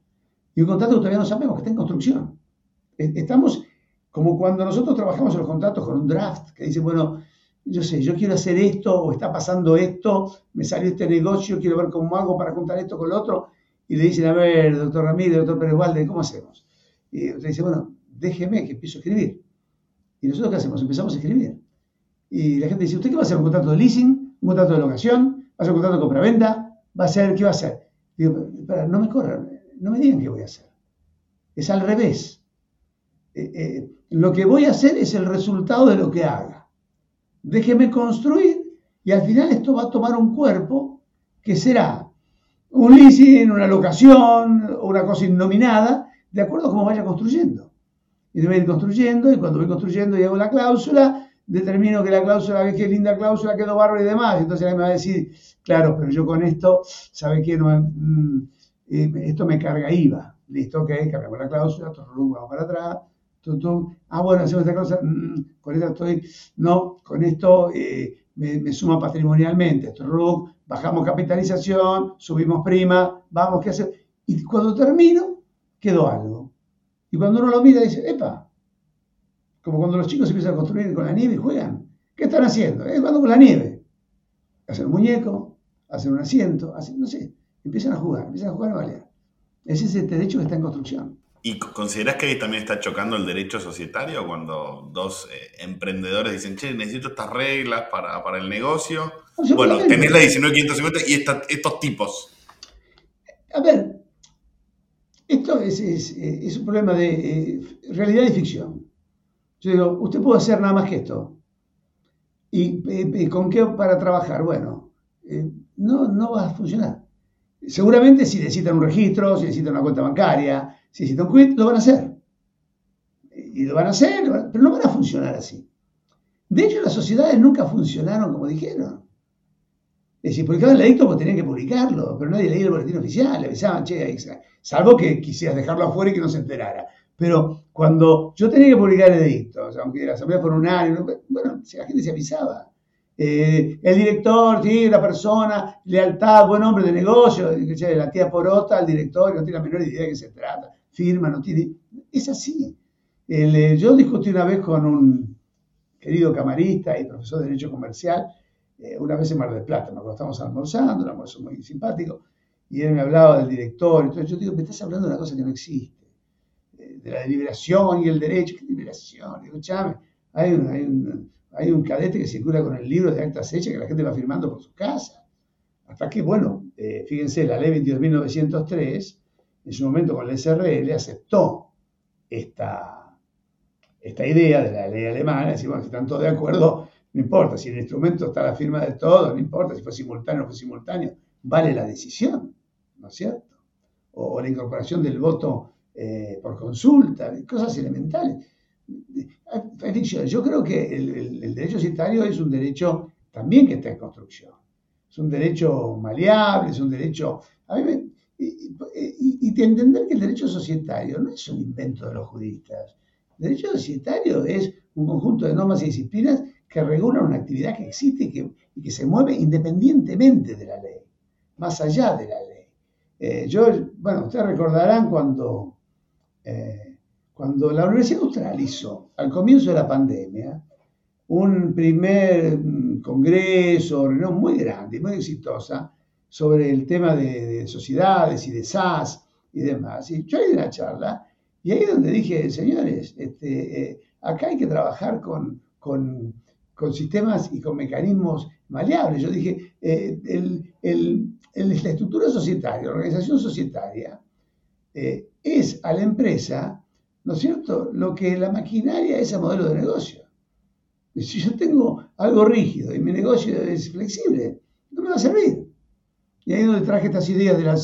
Y un contrato que todavía no sabemos, que está en construcción. Estamos como cuando nosotros trabajamos en los contratos con un draft que dice, bueno, yo sé, yo quiero hacer esto o está pasando esto, me salió este negocio, quiero ver cómo hago para juntar esto con lo otro. Y le dicen, a ver, doctor Ramírez, doctor Pérez Walde, ¿cómo hacemos? Y usted dice, bueno, déjeme que empiezo a escribir. ¿Y nosotros qué hacemos? Empezamos a escribir. Y la gente dice, ¿usted qué va a hacer? ¿Un contrato de leasing? ¿Un contrato de locación? ¿Va a hacer un contrato de compraventa? ¿Va a hacer? ¿Qué va a hacer? Digo, espera, no me corran, no me digan qué voy a hacer. Es al revés. Eh, eh, lo que voy a hacer es el resultado de lo que haga. Déjeme construir. Y al final esto va a tomar un cuerpo que será un leasing, una locación, una cosa innominada, de acuerdo a cómo vaya construyendo. Y debe ir construyendo, y cuando voy construyendo y hago la cláusula, determino que la cláusula, ve qué linda cláusula, quedó barro y demás, entonces alguien me va a decir, claro, pero yo con esto, ¿sabe qué? Mm, eh, esto me carga IVA, listo, ok, cambiamos la cláusula, vamos para atrás, ah, bueno, hacemos esta cláusula, mm, con esto estoy, no, con esto eh, me, suma patrimonialmente, bajamos capitalización, subimos prima, vamos, ¿qué hacer? Y cuando termino, quedó algo. Y cuando uno lo mira, dice, epa, como cuando los chicos empiezan a construir con la nieve y juegan. ¿Qué están haciendo? Es jugando con la nieve. Hacen un muñeco, hacen un asiento, hacen, no sé, empiezan a jugar, empiezan a jugar a. Ese es el derecho que está en construcción. ¿Y consideras que ahí también está chocando el derecho societario cuando dos eh, emprendedores dicen, che, necesito estas reglas para, para el negocio? bueno, tenés la 19550 y estos tipos. A ver, esto es, un problema de eh, realidad y ficción. Yo digo, usted puede hacer nada más que esto. ¿Y, con qué para trabajar? Bueno, eh, no, no va a funcionar. Seguramente si necesitan un registro, si necesitan una cuenta bancaria, si necesitan quit, lo van a hacer. Y lo van a hacer, pero no van a funcionar así. De hecho, las sociedades nunca funcionaron como dijeron. Es decir, publicaban el edicto porque tenían que publicarlo, pero nadie leía el boletín oficial, le avisaban, che, salvo que quisieras dejarlo afuera y que no se enterara. Pero cuando yo tenía que publicar el edicto, aunque la asamblea fuera un año, bueno, la gente se avisaba. Eh, el director, sí, la persona, lealtad, buen hombre de negocio, la tía porota, el director, no tiene la menor idea de qué se trata, firma, no tiene... Es así. Eh, yo discutí una vez con un querido camarista y profesor de Derecho Comercial, eh, una vez en Mar del Plata, nos estábamos almorzando, un almuerzo muy simpático, y él me hablaba del director, entonces yo digo, me estás hablando de una cosa que no existe, eh, de la deliberación y el derecho, ¿qué deliberación? Escuchame, hay un, hay, un, cadete que circula con el libro de actas hechas que la gente va firmando por su casa. Hasta que, bueno, fíjense, la ley 22.903, en su momento con la SRL, aceptó esta, esta idea de la ley alemana, decir, bueno, si están todos de acuerdo, no importa, si el instrumento está la firma de todos, no importa si fue simultáneo o fue simultáneo, vale la decisión, ¿no es cierto? O, la incorporación del voto eh, por consulta, cosas elementales. Yo creo que el, derecho citario es un derecho también que está en construcción. Es un derecho maleable, es un derecho... y, y, entender que el derecho societario no es un invento de los juristas. El derecho societario es un conjunto de normas y disciplinas que regulan una actividad que existe y que, se mueve independientemente de la ley, más allá de la ley. Eh, yo, bueno, ustedes recordarán cuando, eh, cuando la Universidad Austral hizo, al comienzo de la pandemia, un primer mm, congreso, reunión muy grande, muy exitosa, sobre el tema de, sociedades y de SAS y demás. Y yo en la charla, y ahí es donde dije, señores, este, eh, acá hay que trabajar con, con sistemas y con mecanismos maleables. Yo dije, eh, la estructura societaria, la organización societaria, eh, es a la empresa, ¿no es cierto?, lo que la maquinaria es a modelo de negocio. Si yo tengo algo rígido y mi negocio es flexible, no me va a servir. Y ahí es donde traje estas ideas de la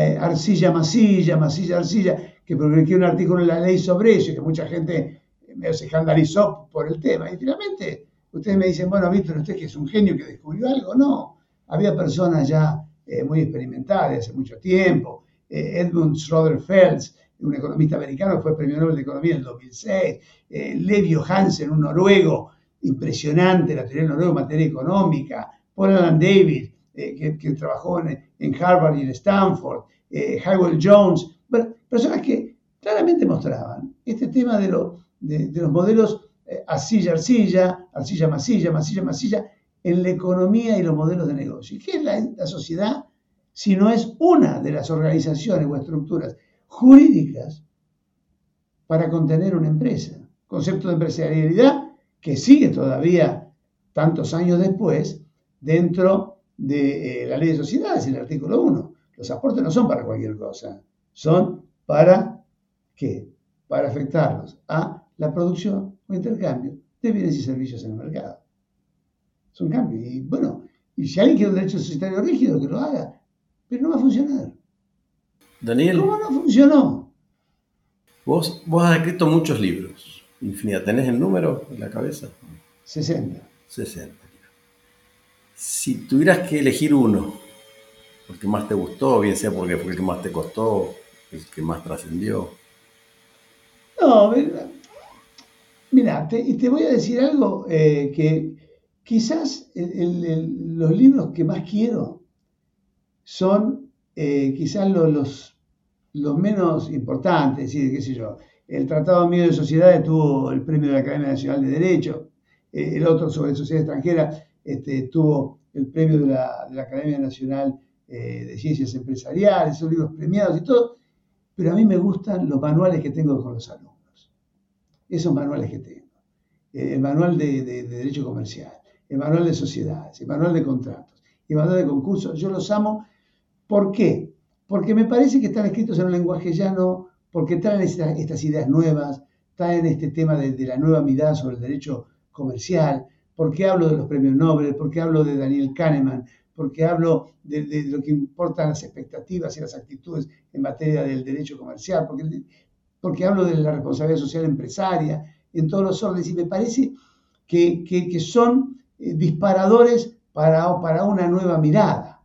eh, arcilla masilla, masilla arcilla, que publiqué un artículo en la ley sobre y que mucha gente me se escandalizó por el tema. Y finalmente Ustedes me dicen, bueno, Víctor, usted que es un genio que descubrió algo. No, había personas ya eh, muy experimentadas hace mucho tiempo. Eh, Edmund Schroeder Felds, un economista americano fue premio Nobel de Economía en el 2006. Eh, Levi Hansen, un noruego impresionante, la teoría noruega en materia económica. Paul Alan David, que, trabajó en, Harvard y en Stanford. Hywell Jones, personas que claramente mostraban este tema de, de los modelos eh, arcilla, arcilla, arcilla, masilla, masilla, masilla, en la economía y los modelos de negocio. ¿Y qué es la, sociedad si no es una de las organizaciones o estructuras jurídicas para contener una empresa? Concepto de empresarialidad que sigue todavía tantos años después dentro de eh, la ley de sociedades, en el artículo 1. Los aportes no son para cualquier cosa, son para qué? Para afectarlos a la producción o intercambio de bienes y servicios en el mercado. Es un cambio. Y bueno, y si alguien quiere un derecho societario rígido, que lo haga, pero no va a funcionar. Daniel. ¿Cómo no funcionó? Vos, vos has escrito muchos libros, infinidad. ¿Tenés el número en la cabeza? 60. 60. Si tuvieras que elegir uno, el que más te gustó, bien sea porque fue el que más te costó, el que más trascendió. No, Mira, y te voy a decir algo eh, que quizás los libros que más quiero son eh, quizás los, los, menos importantes, es qué sé yo, el Tratado Amigo de Sociedades tuvo el premio de la Academia Nacional de Derecho, eh, el otro sobre sociedad extranjera este, tuvo el premio de la, de la Academia Nacional de Ciencias Empresariales, son libros premiados y todo, pero a mí me gustan los manuales que tengo con los alumnos esos manuales que tengo. Eh, el manual de, Derecho Comercial, el manual de Sociedades, el manual de Contratos, el manual de Concursos, yo los amo. ¿Por qué? porque me parece que están escritos en un lenguaje llano, porque traen estas ideas nuevas, traen este tema de, de, la nueva mirada sobre el derecho comercial, porque hablo de los premios Nobel, porque hablo de Daniel Kahneman, porque hablo de, lo que importan las expectativas y las actitudes en materia del derecho comercial, porque, porque hablo de la responsabilidad social empresaria, en todos los órdenes, y me parece que, que, son eh, disparadores para, para una nueva mirada,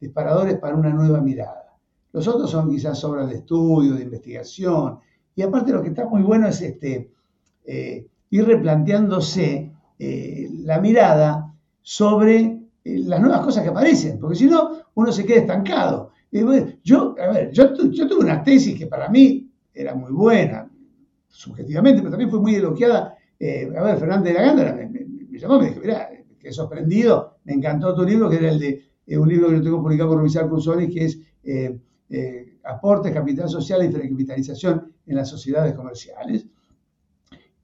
disparadores para una nueva mirada. Los otros son quizás obras de estudio, de investigación, y aparte lo que está muy bueno es este, eh, ir replanteándose eh, la mirada sobre eh, las nuevas cosas que aparecen, porque si no, uno se queda estancado. yo, a ver, yo, tuve una tesis que para mí era muy buena, subjetivamente, pero también fue muy elogiada. Eh, a ver, Fernández de la Gándara me, llamó, me dijo, mira, quedé sorprendido, me encantó tu libro, que era el de eh, un libro que yo tengo publicado por Luis Cruzoni, que es Aportes, Capital Social y Capitalización en las Sociedades Comerciales.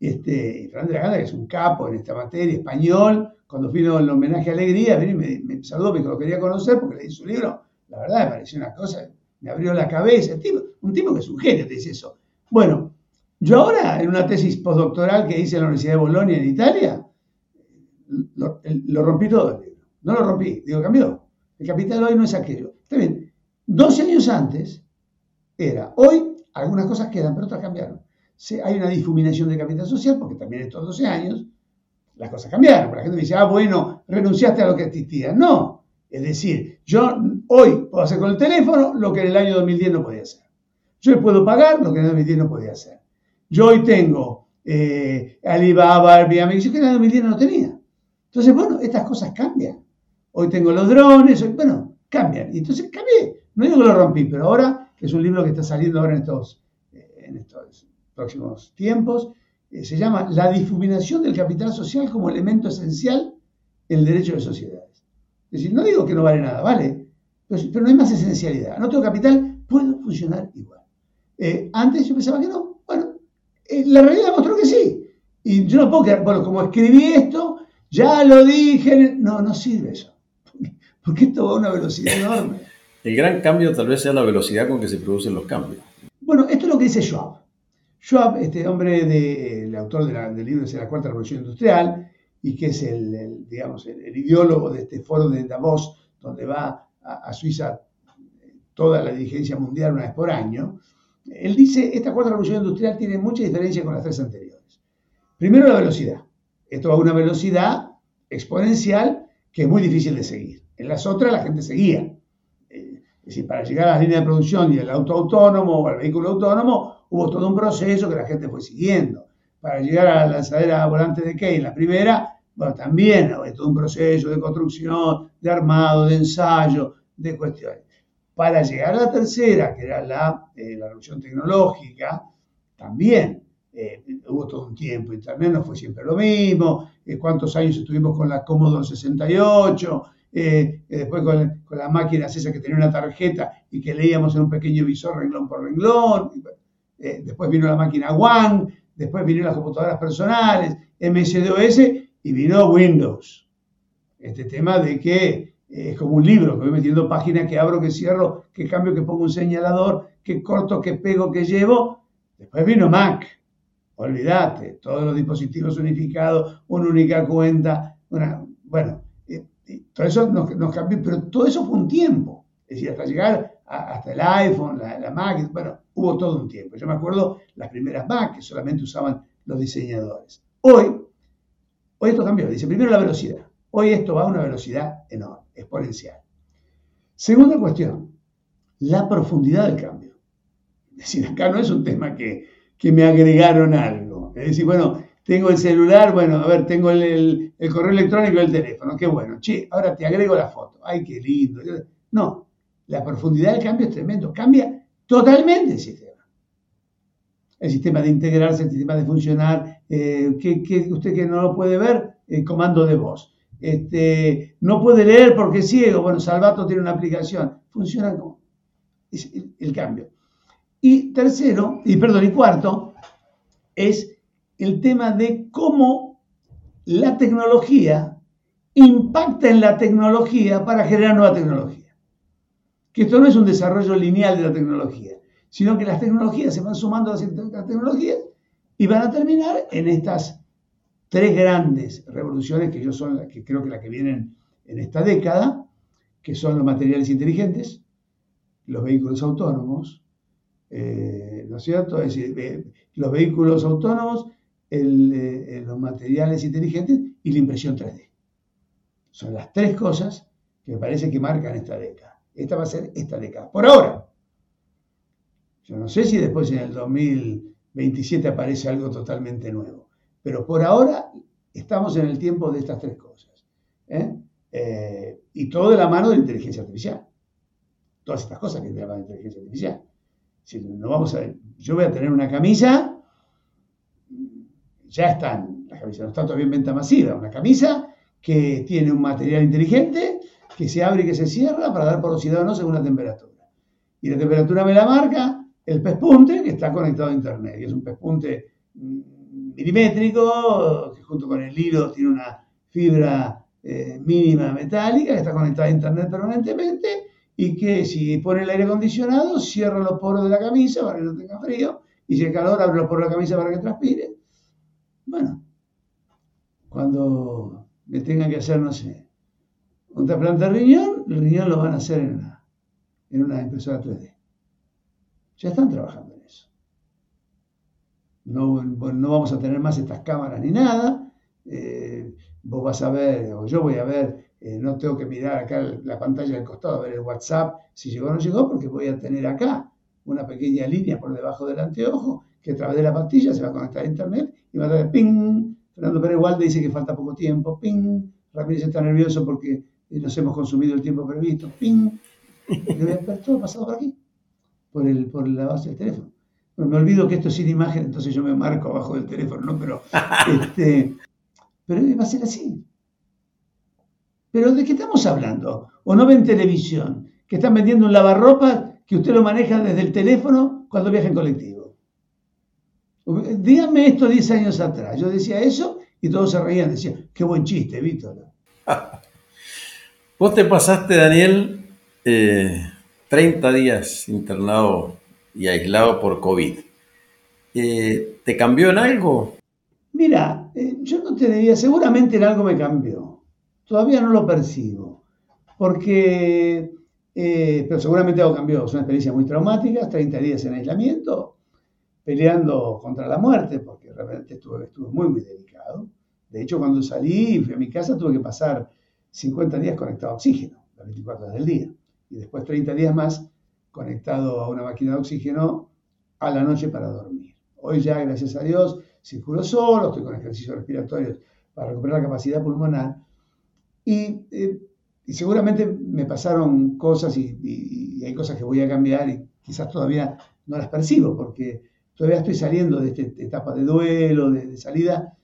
Este, Fernández de la Gándara, que es un capo en esta materia, español, cuando vino el homenaje a Alegría, me, me saludó, me dijo, lo quería conocer porque leí su libro. La verdad me pareció una cosa, me abrió la cabeza. un tipo que es un genio, te dice eso. Bueno, yo ahora, en una tesis postdoctoral que hice en la Universidad de Bolonia, en Italia, lo, rompí todo el libro. No lo rompí, digo, cambió. El capital hoy no es aquello. Está bien, 12 años antes era, hoy algunas cosas quedan, pero otras cambiaron. Hay una difuminación de capital social, porque también estos 12 años las cosas cambiaron. La gente me dice, ah, bueno, renunciaste a lo que existía. No. Es decir, yo hoy puedo hacer con el teléfono lo que en el año 2010 no podía hacer. Yo puedo pagar lo que en el 2010 no podía hacer. Yo hoy tengo eh, Alibaba, Airbnb, que en el 2010 no tenía. Entonces, bueno, estas cosas cambian. Hoy tengo los drones, bueno, cambian. Y entonces cambié. No digo que lo rompí, pero ahora, que es un libro que está saliendo ahora en eh, en estos próximos tiempos, eh, se llama la difuminación del capital social como elemento esencial en el derecho de sociedades. Es decir, no digo que no vale nada, vale, pero, no hay más esencialidad. No tengo capital, puedo funcionar igual. Eh, antes yo pensaba que no. Bueno, eh, la realidad mostró que sí. Y yo no puedo quedar, bueno, como escribí esto, ya lo dije, no, no sirve eso. Porque esto va a una velocidad enorme. El gran cambio tal vez sea la velocidad con que se producen los cambios. Bueno, esto es lo que dice Schwab. Schwab, este hombre, de, el autor del libro de la Cuarta Revolución Industrial, y que es el, digamos, el, ideólogo de este foro de Davos, donde va a, Suiza toda la dirigencia mundial una vez por año, él dice, esta Cuarta Revolución Industrial tiene mucha diferencia con las tres anteriores. Primero, la velocidad. Esto va a una velocidad exponencial que es muy difícil de seguir. En las otras la gente seguía. Eh, es decir, para llegar a las líneas de producción y el auto autónomo o al vehículo autónomo, hubo todo un proceso que la gente fue siguiendo. Para llegar a la lanzadera volante de Key, la primera, bueno, también hubo todo un proceso de construcción, de armado, de ensayo, de cuestiones. Para llegar a la tercera, que era la, eh, la revolución tecnológica, también eh, hubo todo un tiempo. Internet no fue siempre lo mismo. Eh, ¿Cuántos años estuvimos con la Commodore 68? después con, con, las máquinas esas que tenían una tarjeta y que leíamos en un pequeño visor renglón por renglón. Eh, después vino la máquina One, después vinieron las computadoras personales, MS-DOS y vino Windows. Este tema de que eh, es como un libro, que voy metiendo páginas que abro, que cierro, que cambio, que pongo un señalador, que corto, que pego, que llevo. Después vino Mac. Olvídate, todos los dispositivos unificados, una única cuenta, bueno, eh, todo eso nos, cambió, pero todo eso fue un tiempo. Es decir, hasta llegar hasta el iPhone, la, Mac, bueno, hubo todo un tiempo. Yo me acuerdo las primeras Mac que solamente usaban los diseñadores. Hoy, hoy esto cambió. Dice, primero la velocidad. Hoy esto va a una velocidad enorme, exponencial. Segunda cuestión, la profundidad del cambio. Es decir, acá no es un tema que, me agregaron algo. Es decir, bueno, tengo el celular, bueno, a ver, tengo el, el correo electrónico y el teléfono, qué bueno. Che, ahora te agrego la foto. Ay, qué lindo. No, la profundidad del cambio es tremendo. Cambia totalmente el sistema. El sistema de integrarse, el sistema de funcionar, eh, que, usted que no lo puede ver, el comando de voz. Este, no puede leer porque es ciego. Bueno, Salvato tiene una aplicación. Funciona como es el, cambio. Y tercero, y perdón, y cuarto, es el tema de cómo la tecnología impacta en la tecnología para generar nueva tecnología. Que esto no es un desarrollo lineal de la tecnología, sino que las tecnologías se van sumando a las tecnologías y van a terminar en estas tres grandes revoluciones que yo son que creo que las que vienen en esta década, que son los materiales inteligentes, los vehículos autónomos, eh, ¿no es cierto? Es decir, eh, los vehículos autónomos, eh, los materiales inteligentes y la impresión 3D. Son las tres cosas que me parece que marcan esta década. Esta va a ser esta década. Por ahora. Yo no sé si después en el 2027 aparece algo totalmente nuevo. Pero por ahora estamos en el tiempo de estas tres cosas. y todo de la mano de la inteligencia artificial. Todas estas cosas que de la inteligencia artificial. Si no vamos a, yo voy a tener una camisa, ya están, la camisa no está todavía en venta masiva, una camisa que tiene un material inteligente, que se abre y que se cierra para dar porosidad o no según la temperatura. Y la temperatura me la marca el pespunte que está conectado a internet. Y es un pespunte mm, milimétrico, que junto con el hilo tiene una fibra eh, mínima metálica, que está conectada a internet permanentemente y que si pone el aire acondicionado, cierra los poros de la camisa para que no tenga frío, y si hay calor, abre los poros de la camisa para que transpire. Bueno, cuando me tengan que hacer, no sé, un trasplante de riñón, el riñón lo van a hacer en una, en una impresora 3D. Ya están trabajando en eso. No, no vamos a tener más estas cámaras ni nada. Eh, vos vas a ver, o yo voy a ver eh, no tengo que mirar acá la pantalla del costado, ver el WhatsApp, si llegó o no llegó, porque voy a tener acá una pequeña línea por debajo del anteojo que a través de la pastilla se va a conectar a internet y va a dar ping. Fernando Pérez Walde dice que falta poco tiempo, ping. Ramírez está nervioso porque nos hemos consumido el tiempo previsto, ping. ver todo pasado por aquí, por, el, por la base del teléfono. Bueno, me olvido que esto es sin imagen, entonces yo me marco abajo del teléfono, ¿no? Pero, este, pero va a ser así. Pero ¿de qué estamos hablando? ¿O no ven televisión? Que están vendiendo un lavarropa que usted lo maneja desde el teléfono cuando viaja en colectivo. Dígame esto 10 años atrás. Yo decía eso y todos se reían. Decían, qué buen chiste, Víctor. Vos te pasaste, Daniel, 30 eh, días internado y aislado por COVID. Eh, ¿Te cambió en algo? Mira, eh, yo no te diría, seguramente en algo me cambió. Todavía no lo percibo, porque, pero seguramente algo cambió. Es una experiencia muy traumática, 30 días en aislamiento, peleando contra la muerte, porque realmente estuve, estuve muy, muy delicado. De hecho, cuando salí y fui a mi casa, tuve que pasar 50 días conectado a oxígeno, las 24 horas del día. Y después 30 días más conectado a una máquina de oxígeno a la noche para dormir. Hoy ya, gracias a Dios, circulo solo, estoy con ejercicios respiratorios para recuperar la capacidad pulmonar, eh, y, seguramente me pasaron cosas y, hay cosas que voy a cambiar y quizás todavía no las percibo porque todavía estoy saliendo de esta etapa de duelo, de, salida,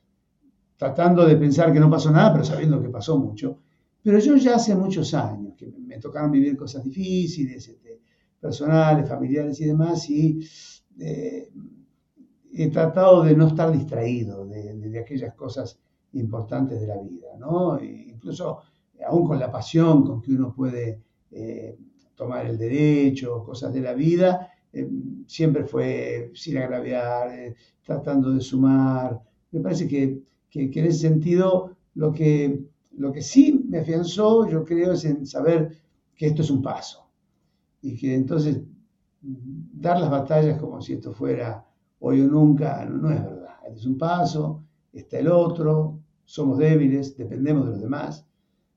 tratando de pensar que no pasó nada, pero sabiendo que pasó mucho. Pero yo ya hace muchos años que me tocaron vivir cosas difíciles, este, personales, familiares y demás, y eh, he tratado de no estar distraído de, de, aquellas cosas importantes de la vida, ¿no? incluso aún con la pasión con que uno puede eh, tomar el derecho, cosas de la vida, eh, siempre fue sin agraviar, eh, tratando de sumar. Me parece que, en ese sentido lo que, lo que sí me afianzó, yo creo, es en saber que esto es un paso y que entonces dar las batallas como si esto fuera hoy o nunca no, no es verdad. Este es un paso, está el otro, somos débiles, dependemos de los demás.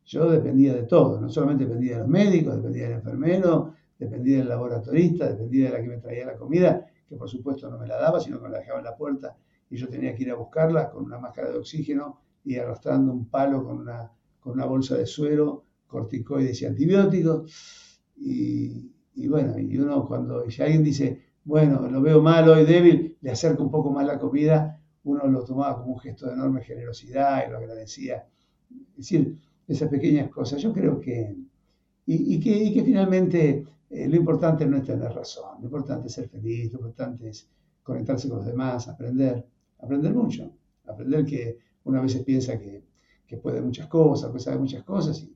Yo dependía de todo, no solamente dependía de los médicos, dependía del enfermero, dependía del laboratorista, dependía de la que me traía la comida, que por supuesto no me la daba, sino que me la dejaba en la puerta y yo tenía que ir a buscarla con una máscara de oxígeno y arrastrando un palo con una, con una bolsa de suero, corticoides y antibióticos. Y, y bueno, y uno cuando, si alguien dice, bueno, lo veo malo y débil, le acerca un poco más la comida uno lo tomaba como un gesto de enorme generosidad y lo agradecía. Es decir, esas pequeñas cosas. Yo creo que, y, que, finalmente eh, lo importante no es tener razón, lo importante es ser feliz, lo importante es conectarse con los demás, aprender, aprender mucho, aprender que una vez piensa que, puede muchas cosas, que sabe muchas cosas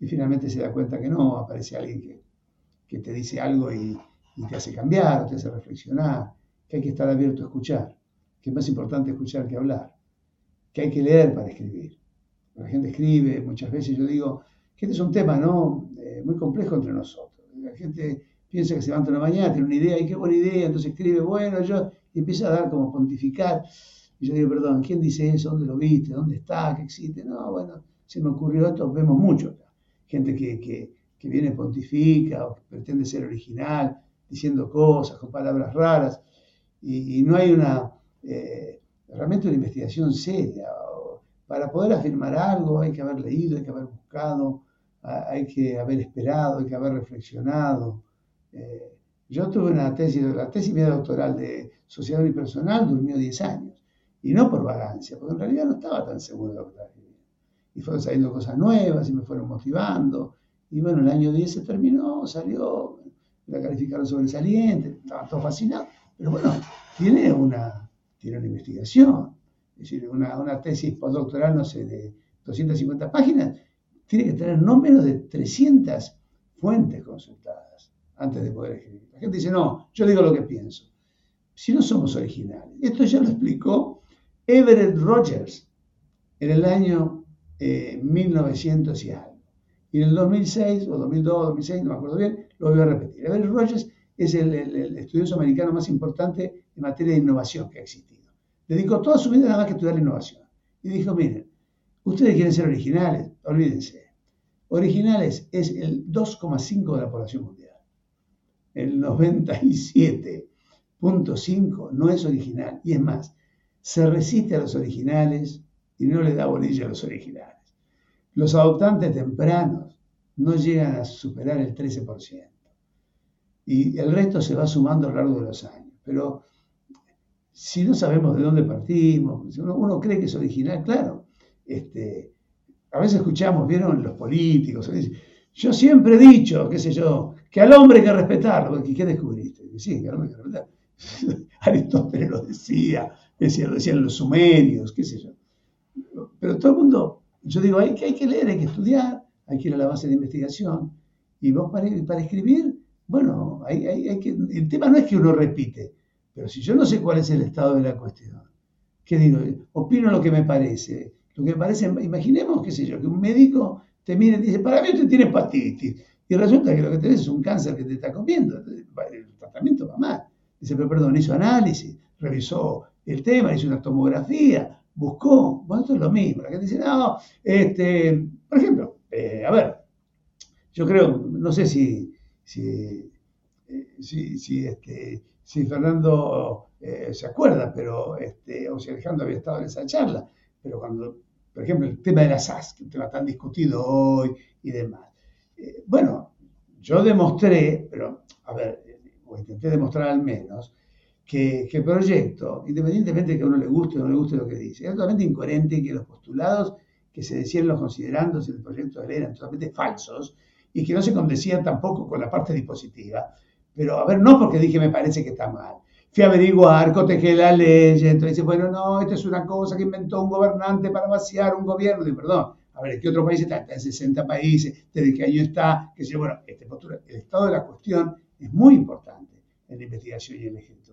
y, finalmente se da cuenta que no, aparece alguien que, que te dice algo y, y te hace cambiar, te hace reflexionar, que hay que estar abierto a escuchar, que es más importante escuchar que hablar, que hay que leer para escribir. La gente escribe, muchas veces yo digo que este es un tema ¿no? Eh, muy complejo entre nosotros. La gente piensa que se levanta una mañana, tiene una idea, y qué buena idea, entonces escribe, bueno, yo, y empieza a dar como pontificar. Y yo digo, perdón, ¿quién dice eso? ¿Dónde lo viste? ¿Dónde está? ¿Qué existe? No, bueno, se me ocurrió esto, vemos mucho acá. Gente que, que, que viene pontifica o que pretende ser original, diciendo cosas con palabras raras, y, no hay una, eh, realmente una investigación seria. Para poder afirmar algo hay que haber leído, hay que haber buscado, hay que haber esperado, hay que haber reflexionado. Eh, yo tuve una tesis, la tesis mía doctoral de sociedad unipersonal durmió 10 años, y no por vagancia, porque en realidad no estaba tan seguro de lo que estaba escribiendo. Y fueron saliendo cosas nuevas y me fueron motivando. Y bueno, el año 10 se terminó, salió, la calificaron sobresaliente, estaba todo fascinado. Pero bueno, tiene una, tiene una investigación. Es decir, una, una tesis postdoctoral, no sé, de 250 páginas, tiene que tener no menos de 300 fuentes consultadas antes de poder escribir. La gente dice, no, yo digo lo que pienso. Si no somos originales. Esto ya lo explicó Everett Rogers en el año 1900 eh, y algo. Y en el 2006, o 2002, 2006, no me acuerdo bien, lo voy a repetir. Everett Rogers es el, el, estudioso americano más importante en materia de innovación que ha existido. Dedicó toda su vida nada más que estudiar la innovación. Y dijo, miren, ustedes quieren ser originales, olvídense. Originales es el 2,5 de la población mundial. El 97.5 no es original. Y es más, se resiste a los originales y no le da bolilla a los originales. Los adoptantes tempranos no llegan a superar el 13% y el resto se va sumando a lo largo de los años. Pero si no sabemos de dónde partimos, uno, uno cree que es original, claro. Este, a veces escuchamos, vieron los políticos, yo siempre he dicho, qué sé yo, que al hombre hay que respetarlo. ¿Qué descubriste? Sí, que al hombre hay que respetarlo. Aristóteles lo decía, decían los sumerios, qué sé yo. Pero todo el mundo, yo digo, hay que, hay que leer, hay que estudiar, hay que ir a la base de investigación. Y vos para, para escribir, bueno, hay, hay, que, el tema no es que uno repite, pero si yo no sé cuál es el estado de la cuestión, ¿qué digo? Opino lo que me parece. Lo que me parece, imaginemos, qué sé yo, que un médico te mire y dice, para mí usted tiene hepatitis. Y resulta que lo que tenés es un cáncer que te está comiendo. El tratamiento va mal. Dice, pero perdón, hizo análisis, revisó el tema, hizo una tomografía, buscó. Bueno, esto es lo mismo. La gente dice, no, este, por ejemplo, eh, a ver, yo creo, no sé si si, eh, si, este, si Fernando eh, se acuerda, pero, este, o si Alejandro había estado en esa charla, pero cuando, por ejemplo, el tema de la SAS, que es un tema tan discutido hoy y demás. Bueno, yo demostré, pero, a ver, o intenté demostrar al menos, que, que, el proyecto, independientemente de que a uno le guste o no le guste lo que dice, es totalmente incoherente que los postulados que se decían los considerandos en el proyecto de ley eran totalmente falsos y que no se condecía tampoco con la parte dispositiva. Pero, a ver, no porque dije me parece que está mal. Fui a averiguar, cotejé la ley, entonces dice, bueno, no, esta es una cosa que inventó un gobernante para vaciar un gobierno. Digo, perdón, a ver, ¿qué otro país está? Está en 60 países, ¿desde qué año está? Que bueno, este postura, el estado de la cuestión es muy importante en la investigación y en la escritura.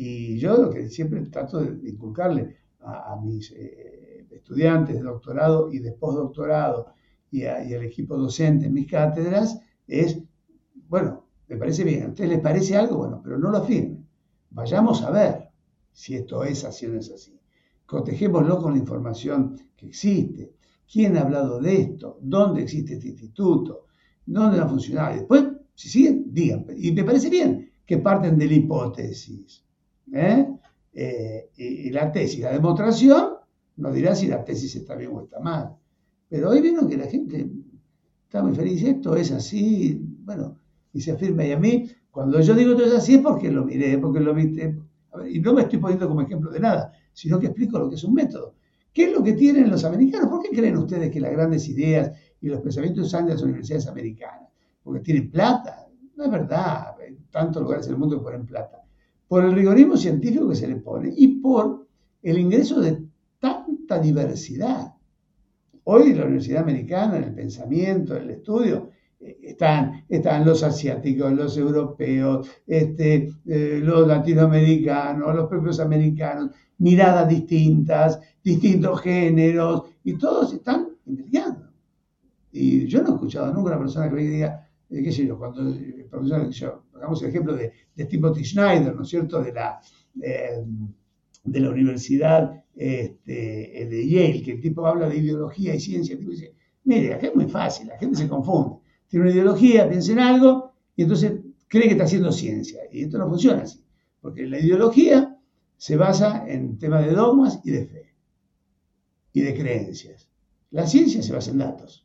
Y yo lo que siempre trato de inculcarle a, a mis eh, estudiantes de doctorado y de postdoctorado y, al equipo docente en mis cátedras es, bueno, me parece bien, ¿a ustedes les parece algo? Bueno, pero no lo afirmen. Vayamos a ver si esto es así o no es así. Cotejémoslo con la información que existe. ¿Quién ha hablado de esto? ¿Dónde existe este instituto? ¿Dónde va a? Y después, si siguen, digan. Y me parece bien que parten de la hipótesis. ¿Eh? Eh, y, la tesis, la demostración, nos dirá si la tesis está bien o está mal. Pero hoy vieron que la gente está muy feliz, esto es así, bueno, y se afirma. Y a mí, cuando yo digo esto es así, es porque lo miré, porque lo viste. y no me estoy poniendo como ejemplo de nada, sino que explico lo que es un método. ¿Qué es lo que tienen los americanos? ¿Por qué creen ustedes que las grandes ideas y los pensamientos salen de las universidades americanas? Porque tienen plata. No es verdad. Hay tantos lugares en el mundo que ponen plata. Por el rigorismo científico que se le pone y por el ingreso de tanta diversidad. Hoy la Universidad Americana, en el pensamiento, en el estudio, eh, están, están los asiáticos, los europeos, este, eh, los latinoamericanos, los propios americanos, miradas distintas, distintos géneros, y todos están investigando. Y yo no he escuchado nunca una persona que me diga, eh, qué sé yo, cuando el profesor, yo, pongamos el ejemplo de, de Timothy Schneider, ¿no es cierto?, de la, eh, de la Universidad este, de Yale, que el tipo habla de ideología y ciencia, el tipo dice, mire, acá es muy fácil, la gente se confunde. Tiene una ideología, piensa en algo y entonces cree que está haciendo ciencia. Y esto no funciona así, porque la ideología se basa en temas de dogmas y de fe y de creencias. La ciencia se basa en datos.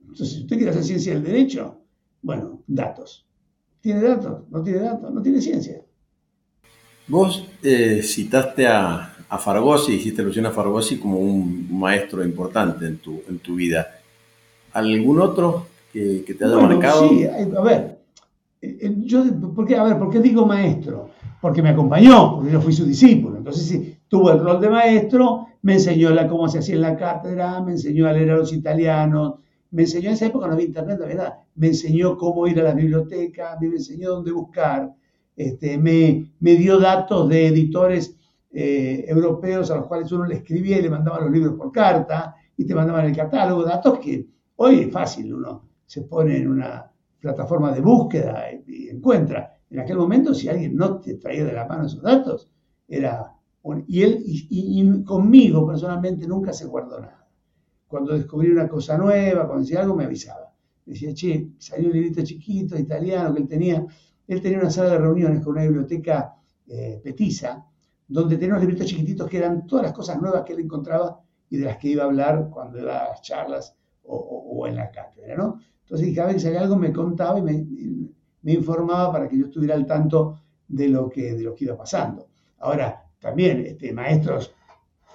Entonces, si usted quiere hacer ciencia del derecho, bueno, datos. ¿Tiene datos? ¿No tiene datos? No tiene ciencia. Vos eh, citaste a, a Fargosi, hiciste alusión a Fargosi como un maestro importante en tu, en tu vida. ¿Algún otro que, te haya marcado? Sí, a ver, eh, eh, yo, ¿por qué, a ver, ¿por qué digo maestro? Porque me acompañó, porque yo fui su discípulo. Entonces, sí, tuvo el rol de maestro, me enseñó la, cómo se hacía en la cátedra, me enseñó a leer a los italianos, me enseñó en esa época no había internet, verdad, me enseñó cómo ir a la biblioteca, me enseñó dónde buscar, este, me, me dio datos de editores eh, europeos a los cuales uno le escribía y le mandaba los libros por carta y te mandaban el catálogo, datos que hoy es fácil, uno se pone en una plataforma de búsqueda y, encuentra. En aquel momento, si alguien no te traía de la mano esos datos, era... y él, y, conmigo personalmente nunca se guardó nada. Cuando descubrí una cosa nueva, cuando decía algo, me avisaba. decía, che, salió un librito chiquito, italiano, que él tenía. Él tenía una sala de reuniones con una biblioteca eh, petiza, donde tenía unos libritos chiquititos que eran todas las cosas nuevas que él encontraba y de las que iba a hablar cuando iba a las charlas o, en la cátedra, ¿no? Entonces, cada vez que salía algo me contaba y me, informaba para que yo estuviera al tanto de lo que, de lo que iba pasando. Ahora, también este, maestros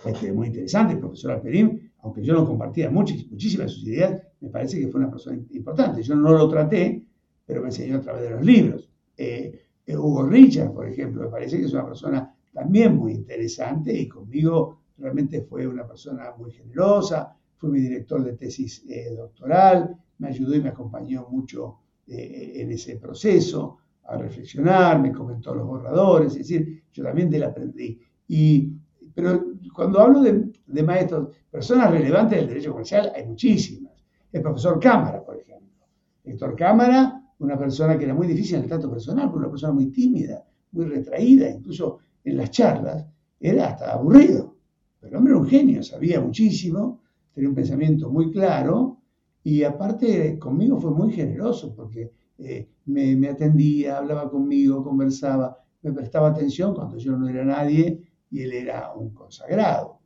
este, muy interesantes, profesor Alperín, aunque yo no compartía muchas, muchísimas de sus ideas, me parece que fue una persona importante. Yo no lo traté, pero me enseñó a través de los libros. Eh, eh, Hugo Richard, por ejemplo, me parece que es una persona también muy interesante y conmigo realmente fue una persona muy generosa, fue mi director de tesis eh, doctoral, me ayudó y me acompañó mucho eh, en ese proceso a reflexionar, me comentó los borradores, es decir, yo también de él aprendí. Y, pero cuando hablo de, de maestros, personas relevantes del derecho comercial, hay muchísimas. El profesor Cámara, por ejemplo. Héctor Cámara, una persona que era muy difícil en el trato personal, una persona muy tímida, muy retraída, incluso en las charlas, era hasta aburrido. Pero el hombre era un genio, sabía muchísimo, tenía un pensamiento muy claro y aparte conmigo fue muy generoso porque eh, me, atendía, hablaba conmigo, conversaba, me prestaba atención cuando yo no era nadie y él era un consagrado.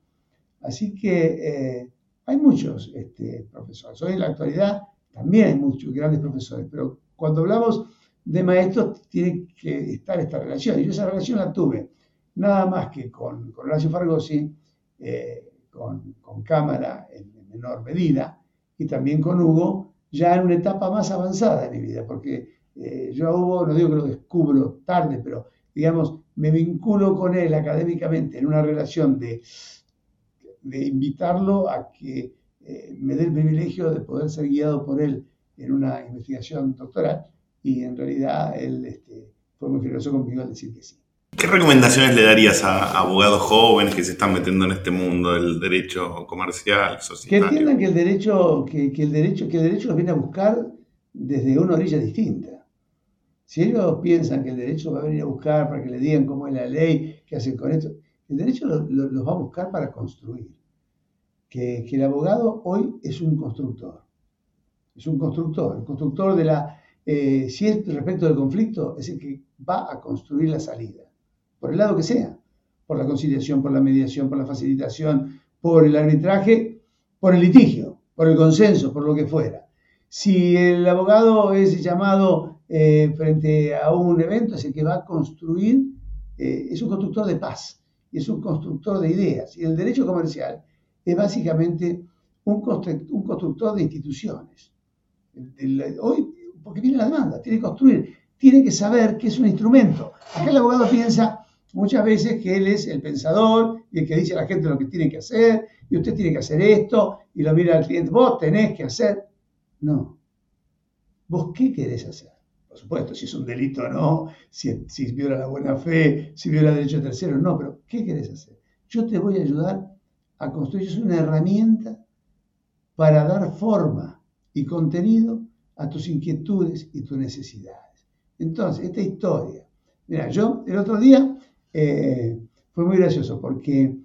Así que eh, hay muchos este, profesores. Hoy en la actualidad también hay muchos grandes profesores, pero cuando hablamos de maestros tiene que estar esta relación. Y yo esa relación la tuve nada más que con, con Horacio Fargosi, eh, con, Cámara en, menor medida, y también con Hugo, ya en una etapa más avanzada de mi vida, porque eh, yo a Hugo, no digo que lo descubro tarde, pero digamos, me vinculo con él académicamente en una relación de, de invitarlo a que eh, me dé el privilegio de poder ser guiado por él en una investigación doctoral, y en realidad él este, fue muy generoso conmigo al decir que sí. ¿Qué recomendaciones le darías a abogados jóvenes que se están metiendo en este mundo del derecho comercial, societario? Que entiendan que el derecho, que, el derecho, que el derecho los viene a buscar desde una orilla distinta. Si ellos piensan que el derecho va a venir a buscar para que le digan cómo es la ley, qué hacen con esto, el derecho los va a buscar para construir. Que, el abogado hoy es un constructor. Es un constructor. El constructor de la. Eh, si es respecto del conflicto, es el que va a construir la salida por el lado que sea, por la conciliación, por la mediación, por la facilitación, por el arbitraje, por el litigio, por el consenso, por lo que fuera. Si el abogado es llamado eh, frente a un evento, es el que va a construir, eh, es un constructor de paz, es un constructor de ideas. Y el derecho comercial es básicamente un, constructor de instituciones. hoy, porque viene la demanda, tiene que construir, tiene que saber que es un instrumento. Acá el abogado piensa, muchas veces que él es el pensador y el que dice a la gente lo que tiene que hacer, y usted tiene que hacer esto, y lo mira al cliente, vos tenés que hacer. No. ¿Vos qué querés hacer? Por supuesto, si es un delito o no, si, viola la buena fe, si viola el derecho de terceros, no, pero ¿qué querés hacer? Yo te voy a ayudar a construir una herramienta para dar forma y contenido a tus inquietudes y tus necesidades. Entonces, esta historia. Mira, yo el otro día eh, fue muy gracioso porque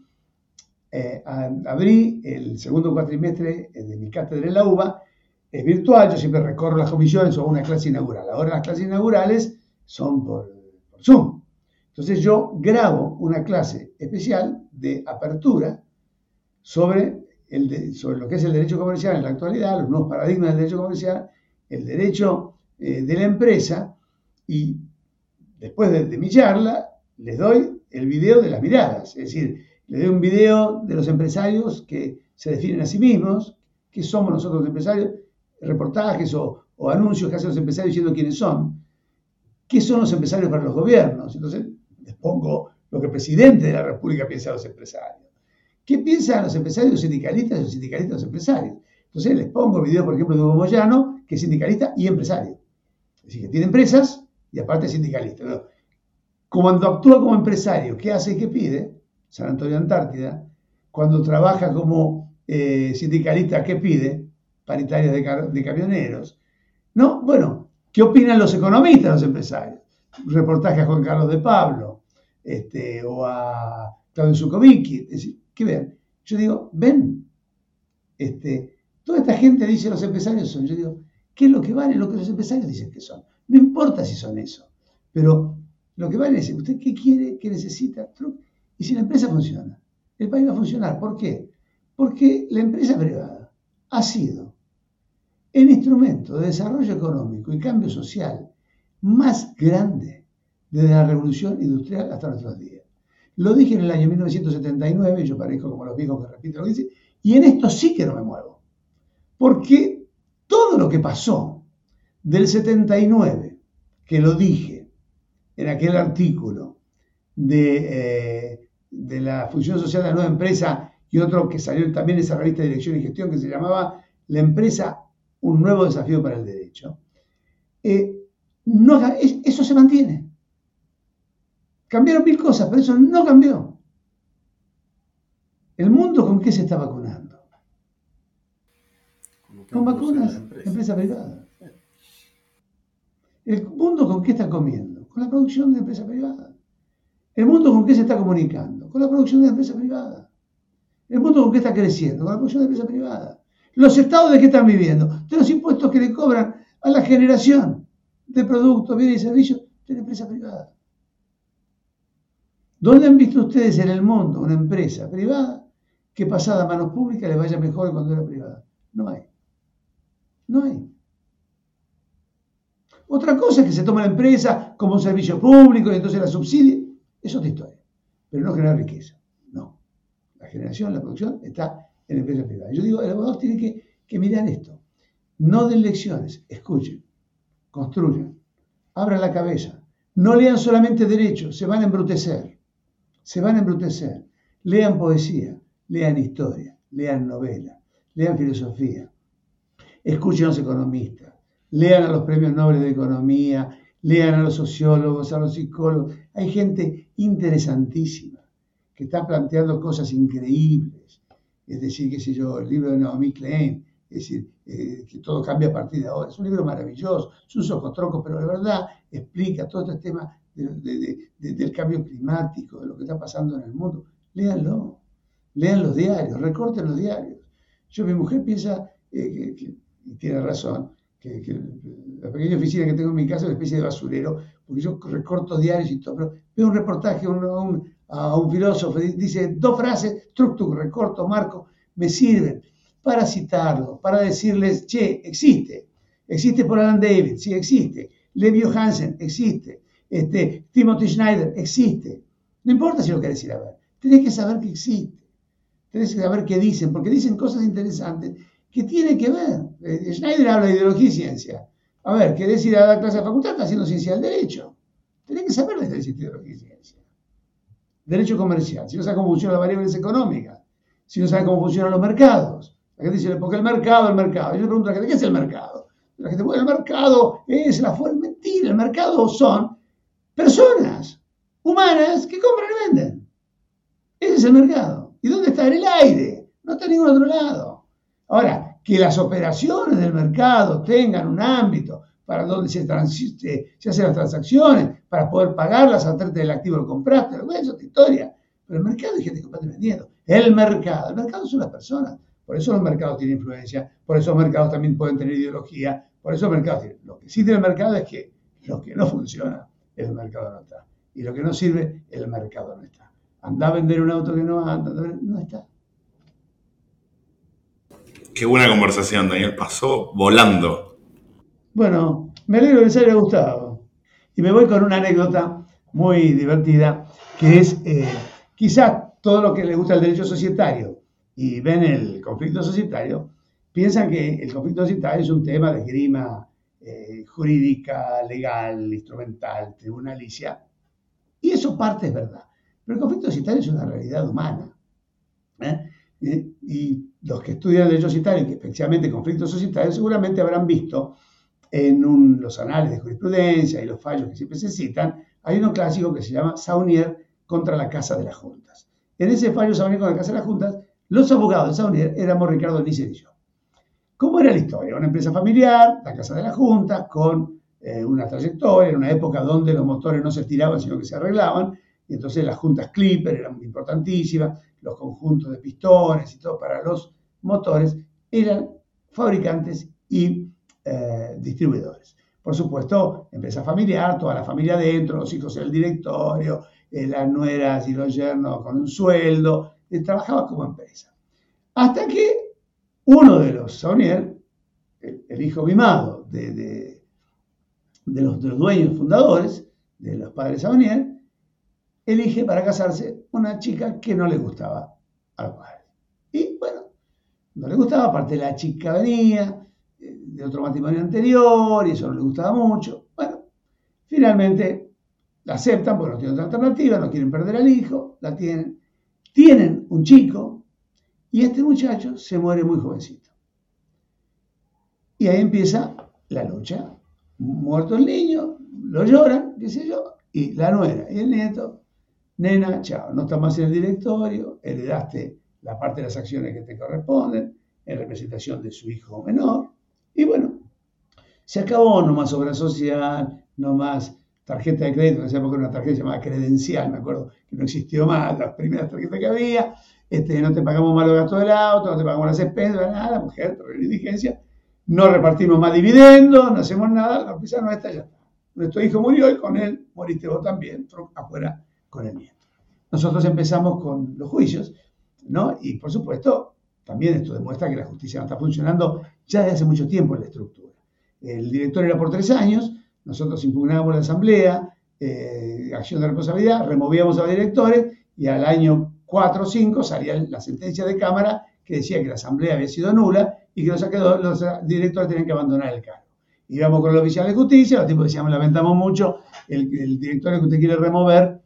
eh, abrí el segundo cuatrimestre de mi cátedra en la UBA, es virtual, yo siempre recorro las comisiones o una clase inaugural. Ahora las clases inaugurales son por, Zoom. Entonces yo grabo una clase especial de apertura sobre, el sobre lo que es el derecho comercial en la actualidad, los nuevos paradigmas del derecho comercial, el derecho eh, de la empresa y después de, mi charla les doy el video de las miradas, es decir, les doy un video de los empresarios que se definen a sí mismos, que somos nosotros los empresarios, reportajes o, anuncios que hacen los empresarios diciendo quiénes son, qué son los empresarios para los gobiernos. Entonces, les pongo lo que el presidente de la República piensa de los empresarios. ¿Qué piensan los empresarios, sindicalistas y los sindicalistas los empresarios? Entonces les pongo el video, por ejemplo, de Hugo Moyano, que es sindicalista y empresario. Es decir, que tiene empresas y aparte es sindicalista. cuando actúa como empresario, ¿qué hace y qué pide? San Antonio Antártida. Cuando trabaja como eh, sindicalista, ¿qué pide? Paritarias de, camioneros. No, bueno, ¿qué opinan los economistas, los empresarios? reportaje a Juan Carlos de Pablo este, o a Claudio Zukovicki. Es decir, ¿qué ven? Yo digo, ven, este, toda esta gente dice los empresarios son. Yo digo, ¿qué es lo que vale lo que los empresarios dicen que son? No importa si son eso, pero lo que vale es, ¿usted qué quiere, qué necesita? Y si la empresa funciona, el país va a funcionar. ¿Por qué? Porque la empresa privada ha sido el instrumento de desarrollo económico y cambio social más grande desde la revolución industrial hasta nuestros días. Lo dije en el año 1979, yo parezco como los viejos que repiten lo que dicen, y en esto sí que no me muevo. Porque todo lo que pasó del 79, que lo dije en aquel artículo de, eh, de la función social de la nueva empresa y otro que salió también en esa revista de dirección y gestión que se llamaba La empresa, un nuevo desafío para el derecho, eh, no, eso se mantiene. Cambiaron mil cosas, pero eso no cambió. ¿El mundo con qué se está vacunando? Con vacunas, empresa. empresa privada. ¿El mundo con qué está comiendo? Con la producción de empresa privada. ¿El mundo con qué se está comunicando? Con la producción de empresa privada. ¿El mundo con qué está creciendo? Con la producción de empresa privada. ¿Los estados de qué están viviendo? De los impuestos que le cobran a la generación de productos, bienes y servicios de la empresa privada. ¿Dónde han visto ustedes en el mundo una empresa privada que pasada a manos públicas le vaya mejor cuando era privada? No hay. No hay. Otra cosa es que se toma la empresa como un servicio público y entonces la subsidia. Es otra historia. Pero no genera riqueza. No. La generación, la producción está en la empresa privada. Yo digo, el abogado tiene que, mirar esto. No den lecciones, escuchen construyan, abran la cabeza, no lean solamente derecho, se van a embrutecer, se van a embrutecer, lean poesía, lean historia, lean novela, lean filosofía, escuchen a los economistas, lean a los premios Nobel de Economía, lean a los sociólogos, a los psicólogos, hay gente interesantísima que está planteando cosas increíbles, es decir, qué sé yo, el libro de Naomi Klein, es decir, eh, que todo cambia a partir de ahora. Es un libro maravilloso, es un socotroco, pero de verdad explica todo este tema del cambio climático, de lo que está pasando en el mundo. Léanlo, lean los diarios, recorten los diarios. Yo, mi mujer piensa, eh, que, tiene razón, que, la pequeña oficina que tengo en mi casa es una especie de basurero, porque yo recorto diarios y todo, pero veo un reportaje un, a un filósofo, dice dos frases, truc, truc, recorto, marco, me sirven para citarlo, para decirles, che, existe, existe por Alan David, sí existe, Levi Hansen, existe, este, Timothy Schneider, existe. No importa si lo querés ir a ver, tenés que saber que existe, tenés que saber qué dicen, porque dicen cosas interesantes que tienen que ver. Eh, Schneider habla de ideología y ciencia. A ver, ¿querés ir a dar clase de facultad? Está haciendo ciencia del derecho. Tenés que saber de ideología y ciencia. Derecho comercial, si no sabes cómo funcionan las variables económicas, si no sabes cómo funcionan los mercados, la gente dice, porque el mercado, el mercado. Yo le pregunto a la gente, ¿qué es el mercado? La gente, bueno, el mercado es la fuerza. Mentira, el mercado son personas humanas que compran y venden. Ese es el mercado. ¿Y dónde está? En el aire. No está en ningún otro lado. Ahora, que las operaciones del mercado tengan un ámbito para donde se, hacen las transacciones, para poder pagarlas antes del activo que compraste, eso es otra historia. Pero el mercado es gente que está vendiendo. El mercado, el mercado son las personas. Por eso los mercados tienen influencia, por eso los mercados también pueden tener ideología, por eso los mercados tienen. Lo que sí tiene el mercado es que lo que no funciona, el mercado no está. Y lo que no sirve, el mercado no está. Anda a vender un auto que no anda, no está. Qué buena conversación, Daniel. Pasó volando. Bueno, me alegro que les haya gustado. Y me voy con una anécdota muy divertida, que es eh, quizás todo lo que les gusta el derecho societario y ven el conflicto societario, piensan que el conflicto societario es un tema de grima eh, jurídica, legal, instrumental, tribunalicia. Y eso parte es verdad. Pero el conflicto societario es una realidad humana. ¿eh? y los que estudian derecho societario, y especialmente conflictos societarios, seguramente habrán visto en los anales de jurisprudencia y los fallos que siempre se citan, hay uno clásico que se llama Saunier contra la Casa de las Juntas. En ese fallo Saunier contra la Casa de las Juntas, los abogados de Saunier éramos Ricardo Nícer y yo. ¿Cómo era la historia? Una empresa familiar, la Casa de las Juntas, con eh, una trayectoria, en una época donde los motores no se estiraban, sino que se arreglaban, y entonces las juntas Clipper eran importantísimas, los conjuntos de pistones y todo para los motores eran fabricantes y eh, distribuidores. Por supuesto, empresa familiar, toda la familia dentro, los hijos en el directorio, eh, las nueras y los yernos con un sueldo, eh, trabajaba como empresa. Hasta que uno de los Saunier, el, hijo mimado de, los, de, los, dueños fundadores, de los padres Saunier, elige para casarse una chica que no le gustaba al padre. Y bueno, no le gustaba, aparte la chica venía eh, de otro matrimonio anterior y eso no le gustaba mucho. Bueno, finalmente la aceptan porque no tienen otra alternativa, no quieren perder al hijo, la tienen. Tienen un chico y este muchacho se muere muy jovencito. Y ahí empieza la lucha. Muerto el niño, lo lloran, qué sé yo, y la nuera y el nieto nena, chao, no estás más en el directorio, heredaste la parte de las acciones que te corresponden en representación de su hijo menor. Y bueno, se acabó, no más obra social, no más tarjeta de crédito, en esa época era una tarjeta llamada credencial, me acuerdo que no existió más, las primeras tarjetas que había, este, no te pagamos más los gastos del auto, no te pagamos las expensas, nada, la mujer, indigencia, no repartimos más dividendos, no hacemos nada, la empresa no está ya. Nuestro hijo murió y con él moriste vos también, afuera con el nieto. Nosotros empezamos con los juicios, ¿no? Y por supuesto, también esto demuestra que la justicia no está funcionando ya desde hace mucho tiempo en la estructura. El director era por tres años, nosotros impugnábamos la asamblea, eh, acción de responsabilidad, removíamos a los directores y al año 4 o 5 salía la sentencia de Cámara que decía que la asamblea había sido nula y que los, los directores tenían que abandonar el cargo. Íbamos con el oficial de justicia, los tipos decíamos, lamentamos mucho, el, el director que usted quiere remover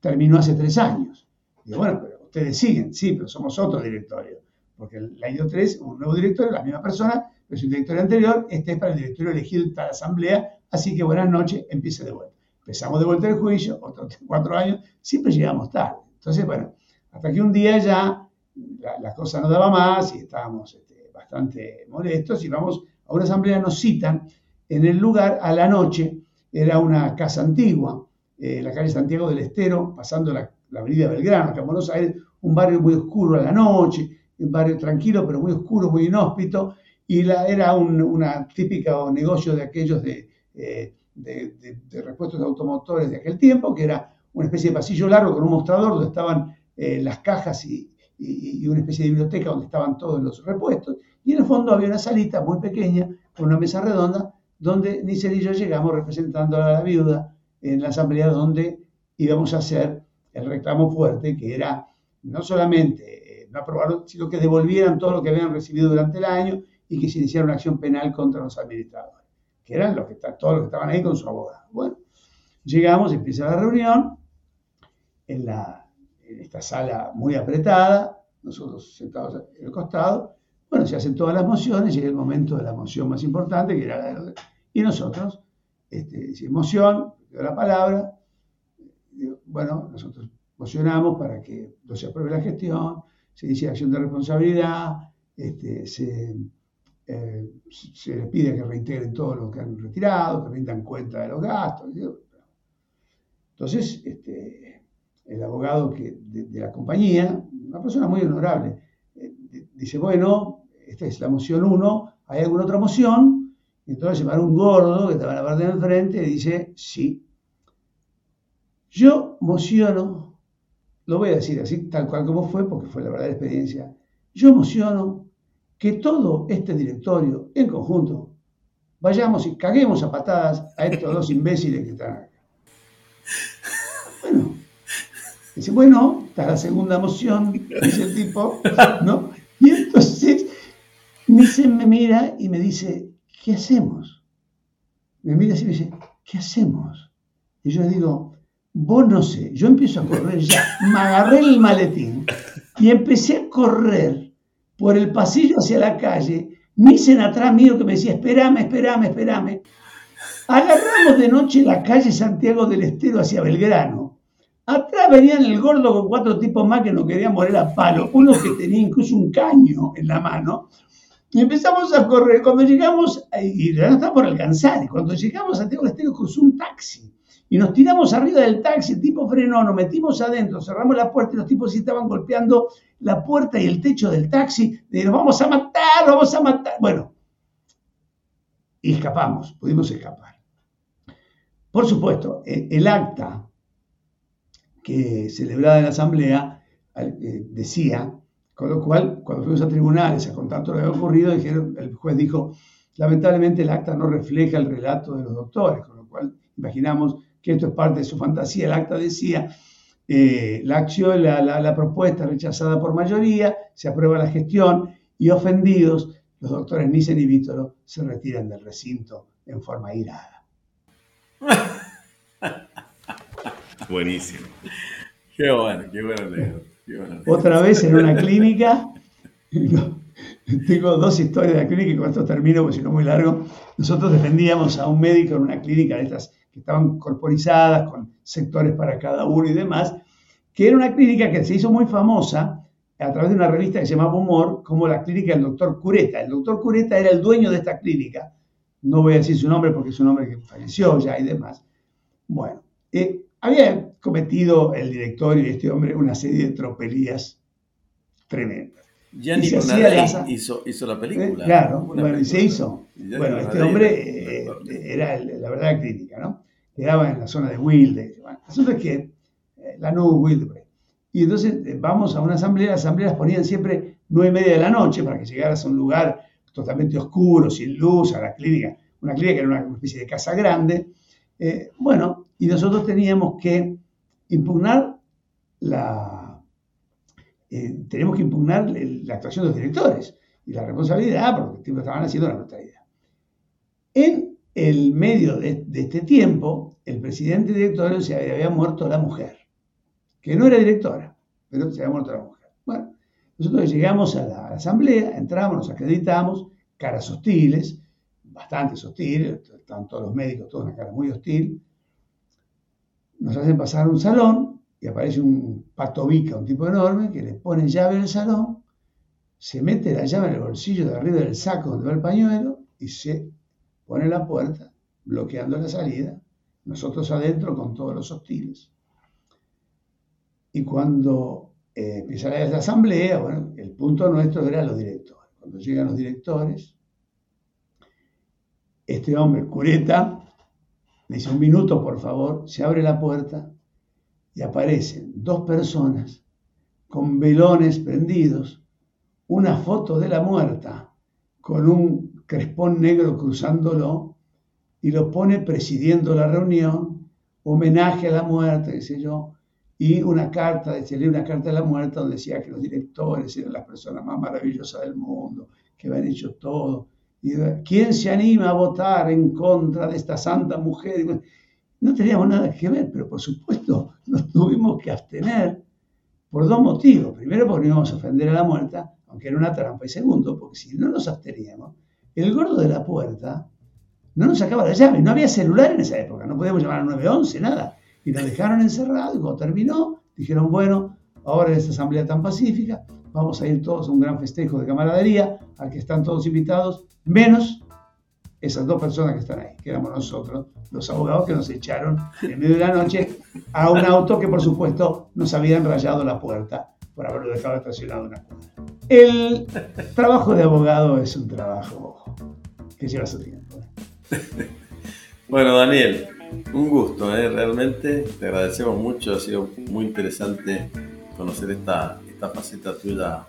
terminó hace tres años. Y bueno, pero ustedes siguen, sí, pero somos otro directorio. Porque el año 3, un nuevo directorio, la misma persona, pero es un directorio anterior, este es para el directorio elegido en la asamblea, así que buenas noches, empiece de vuelta. Empezamos de vuelta el juicio, otros cuatro años, siempre llegamos tarde. Entonces, bueno, hasta que un día ya la, cosa no daba más y estábamos este, bastante molestos y vamos a una asamblea, nos citan en el lugar a la noche, era una casa antigua, eh, la calle Santiago del Estero, pasando la, avenida Belgrano, en Buenos un barrio muy oscuro a la noche, un barrio tranquilo, pero muy oscuro, muy inhóspito, y la, era un una típica negocio de aquellos de, eh, de, repuestos de automotores de aquel tiempo, que era una especie de pasillo largo con un mostrador donde estaban eh, las cajas y, y, una especie de biblioteca donde estaban todos los repuestos, y en el fondo había una salita muy pequeña con una mesa redonda donde Nicer y yo llegamos representando a la viuda en la asamblea donde íbamos a hacer el reclamo fuerte, que era no solamente eh, no aprobarlo, sino que devolvieran todo lo que habían recibido durante el año y que se iniciara una acción penal contra los administradores, que eran los que, todos los que estaban ahí con su abogado. Bueno, llegamos, empieza la reunión en, la, esta sala muy apretada, nosotros sentados en el costado, Bueno, se hacen todas las mociones, llega el momento de la moción más importante, que era la de... Y nosotros, este, si moción, la palabra, bueno, nosotros mocionamos para que no se apruebe la gestión, se dice acción de responsabilidad, este, se, eh, les pide que reintegren todo lo que han retirado, que rindan cuenta de los gastos. Entonces, este, el abogado que, de, la compañía, una persona muy honorable, eh, dice, bueno, esta es la moción 1, ¿hay alguna otra moción? Entonces se para un gordo que estaba en la parte de enfrente y dice, sí. Yo mociono, lo voy a decir así, tal cual como fue, porque fue la verdadera experiencia, yo mociono que todo este directorio en conjunto vayamos y caguemos a patadas a estos dos imbéciles que están acá. Bueno, dice, bueno, está la segunda moción, dice el tipo, ¿no? Y entonces me mira y me dice, ¿qué hacemos? Me mira así y me dice, ¿qué hacemos? Y yo le digo, vos no sé, yo empiezo a correr ya, me agarré el maletín y empecé a correr por el pasillo hacia la calle, Misen atrás mío que me decía, esperame, esperame, esperame. Agarramos de noche la calle Santiago del Estero hacia Belgrano. Atrás venían el gordo con cuatro tipos más que nos querían morir a palo, uno que tenía incluso un caño en la mano. Y empezamos a correr. Cuando llegamos, y ya está por alcanzar, cuando llegamos a Santiago Estero cruzó un taxi. Y nos tiramos arriba del taxi, el tipo frenó, nos metimos adentro, cerramos la puerta y los tipos estaban golpeando la puerta y el techo del taxi, de nos vamos a matar, vamos a matar. Bueno, y escapamos, pudimos escapar. Por supuesto, e, el acta que celebrada en la asamblea eh, decía, con lo cual, cuando fuimos a tribunales a contar todo lo que había ocurrido, dijeron, el juez dijo, lamentablemente el acta no refleja el relato de los doctores, con lo cual imaginamos que esto es parte de su fantasía. El acta decía, eh, la acción, la, propuesta rechazada por mayoría, se aprueba la gestión y ofendidos, los doctores Nissen y Vítoro se retiran del recinto en forma irada. Buenísimo. Qué bueno, qué bueno, Otra vez en una clínica, tengo dos historias de la clínica y con esto termino porque si no muy largo. Nosotros defendíamos a un médico en una clínica de estas que estaban corporizadas con sectores para cada uno y demás, que era una clínica que se hizo muy famosa a través de una revista que se llamaba Humor, como la clínica del doctor Cureta. El doctor Cureta era el dueño de esta clínica, no voy a decir su nombre porque es un hombre que falleció ya y demás. Bueno, eh, había cometido el directorio y este hombre una serie de tropelías tremendas. Ya ni hizo, hizo la película. Eh, claro, bueno, y se hizo. bueno, este hombre eh, era la verdad clínica, ¿no? Quedaba en la zona de Wilde. Bueno, asunto es que eh, la nube Wilde. Y entonces vamos a una asamblea, las asambleas ponían siempre nueve y media de la noche para que llegaras a un lugar totalmente oscuro, sin luz, a la clínica. Una clínica que era una especie de casa grande. bueno, y nosotros teníamos que impugnar la, eh, tenemos que impugnar la actuación de los directores y la responsabilidad porque estaban haciendo la brutalidad. En el medio de, este tiempo, el presidente directorio se había, muerto la mujer, que no era directora, pero se había muerto la mujer. Bueno, nosotros llegamos a la, asamblea, entramos, nos acreditamos, caras hostiles, bastante hostiles, están todos los médicos, toda una cara muy hostil. Nos hacen pasar un salón y aparece un patobica, un tipo enorme, que le pone llave en el salón, se mete la llave en el bolsillo de arriba del saco donde va el pañuelo y se pone la puerta, bloqueando la salida, nosotros adentro con todos los hostiles. Y cuando eh, empieza la, asamblea, bueno, el punto nuestro era los directores. Cuando llegan los directores, este hombre, cureta, le dice un minuto, por favor, se abre la puerta, y aparecen dos personas con velones prendidos, una foto de la muerta con un crespón negro cruzándolo y lo pone presidiendo la reunión, homenaje a la muerte, qué sé yo, y una carta, decía, una carta de la muerte donde decía que los directores eran las personas más maravillosas del mundo, que habían hecho todo. ¿Quién se anima a votar en contra de esta santa mujer? No teníamos nada que ver, pero por supuesto nos tuvimos que abstener por dos motivos. Primero, porque no íbamos a ofender a la muerta, aunque era una trampa. Y segundo, porque si no nos absteníamos, el gordo de la puerta no nos sacaba la llave. No había celular en esa época, no podíamos llamar al 911, nada. Y nos dejaron encerrados y cuando terminó, dijeron, bueno, ahora en esta asamblea tan pacífica, vamos a ir todos a un gran festejo de camaradería, al que están todos invitados, menos esas dos personas que están ahí, que éramos nosotros, los abogados que nos echaron en medio de la noche a un auto que por supuesto nos habían rayado la puerta por haberlo dejado estacionado en una cuadra. El trabajo de abogado es un trabajo que lleva su tiempo. ¿eh? Bueno, Daniel, un gusto, ¿eh? realmente te agradecemos mucho, ha sido muy interesante conocer esta, esta faceta tuya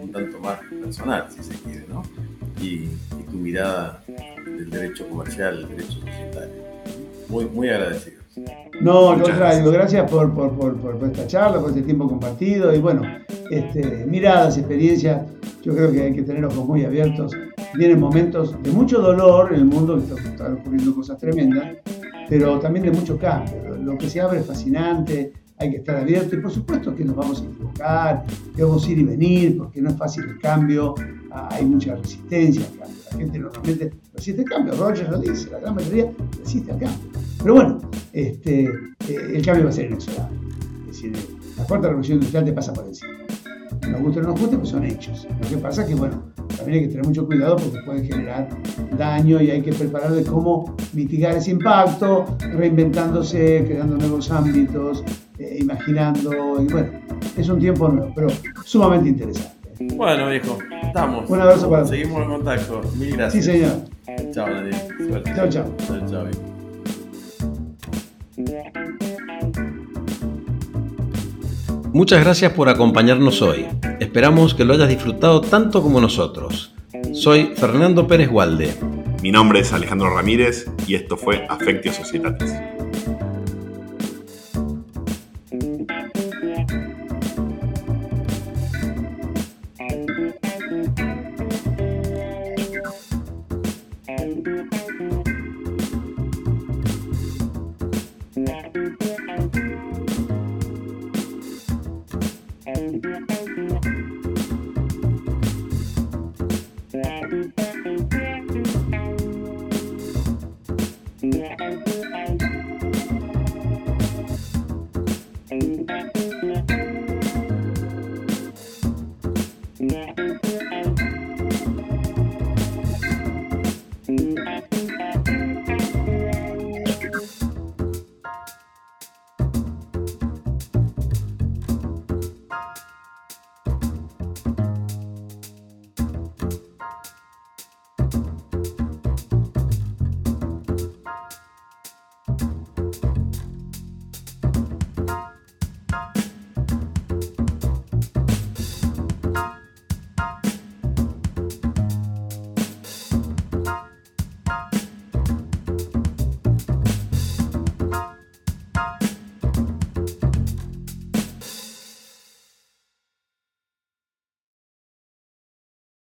un tanto más personal, si se quiere, ¿no? Y, tu mirada del derecho comercial, el derecho societario. Muy, muy agradecido. No, al contrario, gracias por, por, por, por, esta charla, por este tiempo compartido y bueno, este, miradas, experiencias, yo creo que hay que tener ojos muy abiertos. Vienen momentos de mucho dolor en el mundo, están ocurriendo cosas tremendas, pero también de mucho cambio. Lo que se abre es fascinante, hay que estar abierto y por supuesto que nos vamos a equivocar, que vamos a ir y venir, porque no es fácil el cambio, ah, hay mucha resistencia al cambio. La gente normalmente resiste el cambio, Roger lo dice, la gran mayoría resiste al cambio. Pero bueno, este, eh, el cambio va a ser inexorable. Es decir, la cuarta revolución industrial te pasa por encima. Nos guste o no nos guste, pues son hechos. Lo que pasa es que, bueno, también hay que tener mucho cuidado porque puede generar daño y hay que preparar de cómo mitigar ese impacto, reinventándose, creando nuevos ámbitos, eh, imaginando. Y bueno, es un tiempo nuevo, pero sumamente interesante. Bueno, viejo, estamos. Un abrazo para Seguimos en contacto. Mil gracias. Sí, señor. Chao, Daniel. Suerte. Chao, chao. Chao, chao. Muchas gracias por acompañarnos hoy. Esperamos que lo hayas disfrutado tanto como nosotros. Soy Fernando Pérez Gualde. Mi nombre es Alejandro Ramírez y esto fue Afectio Societatis.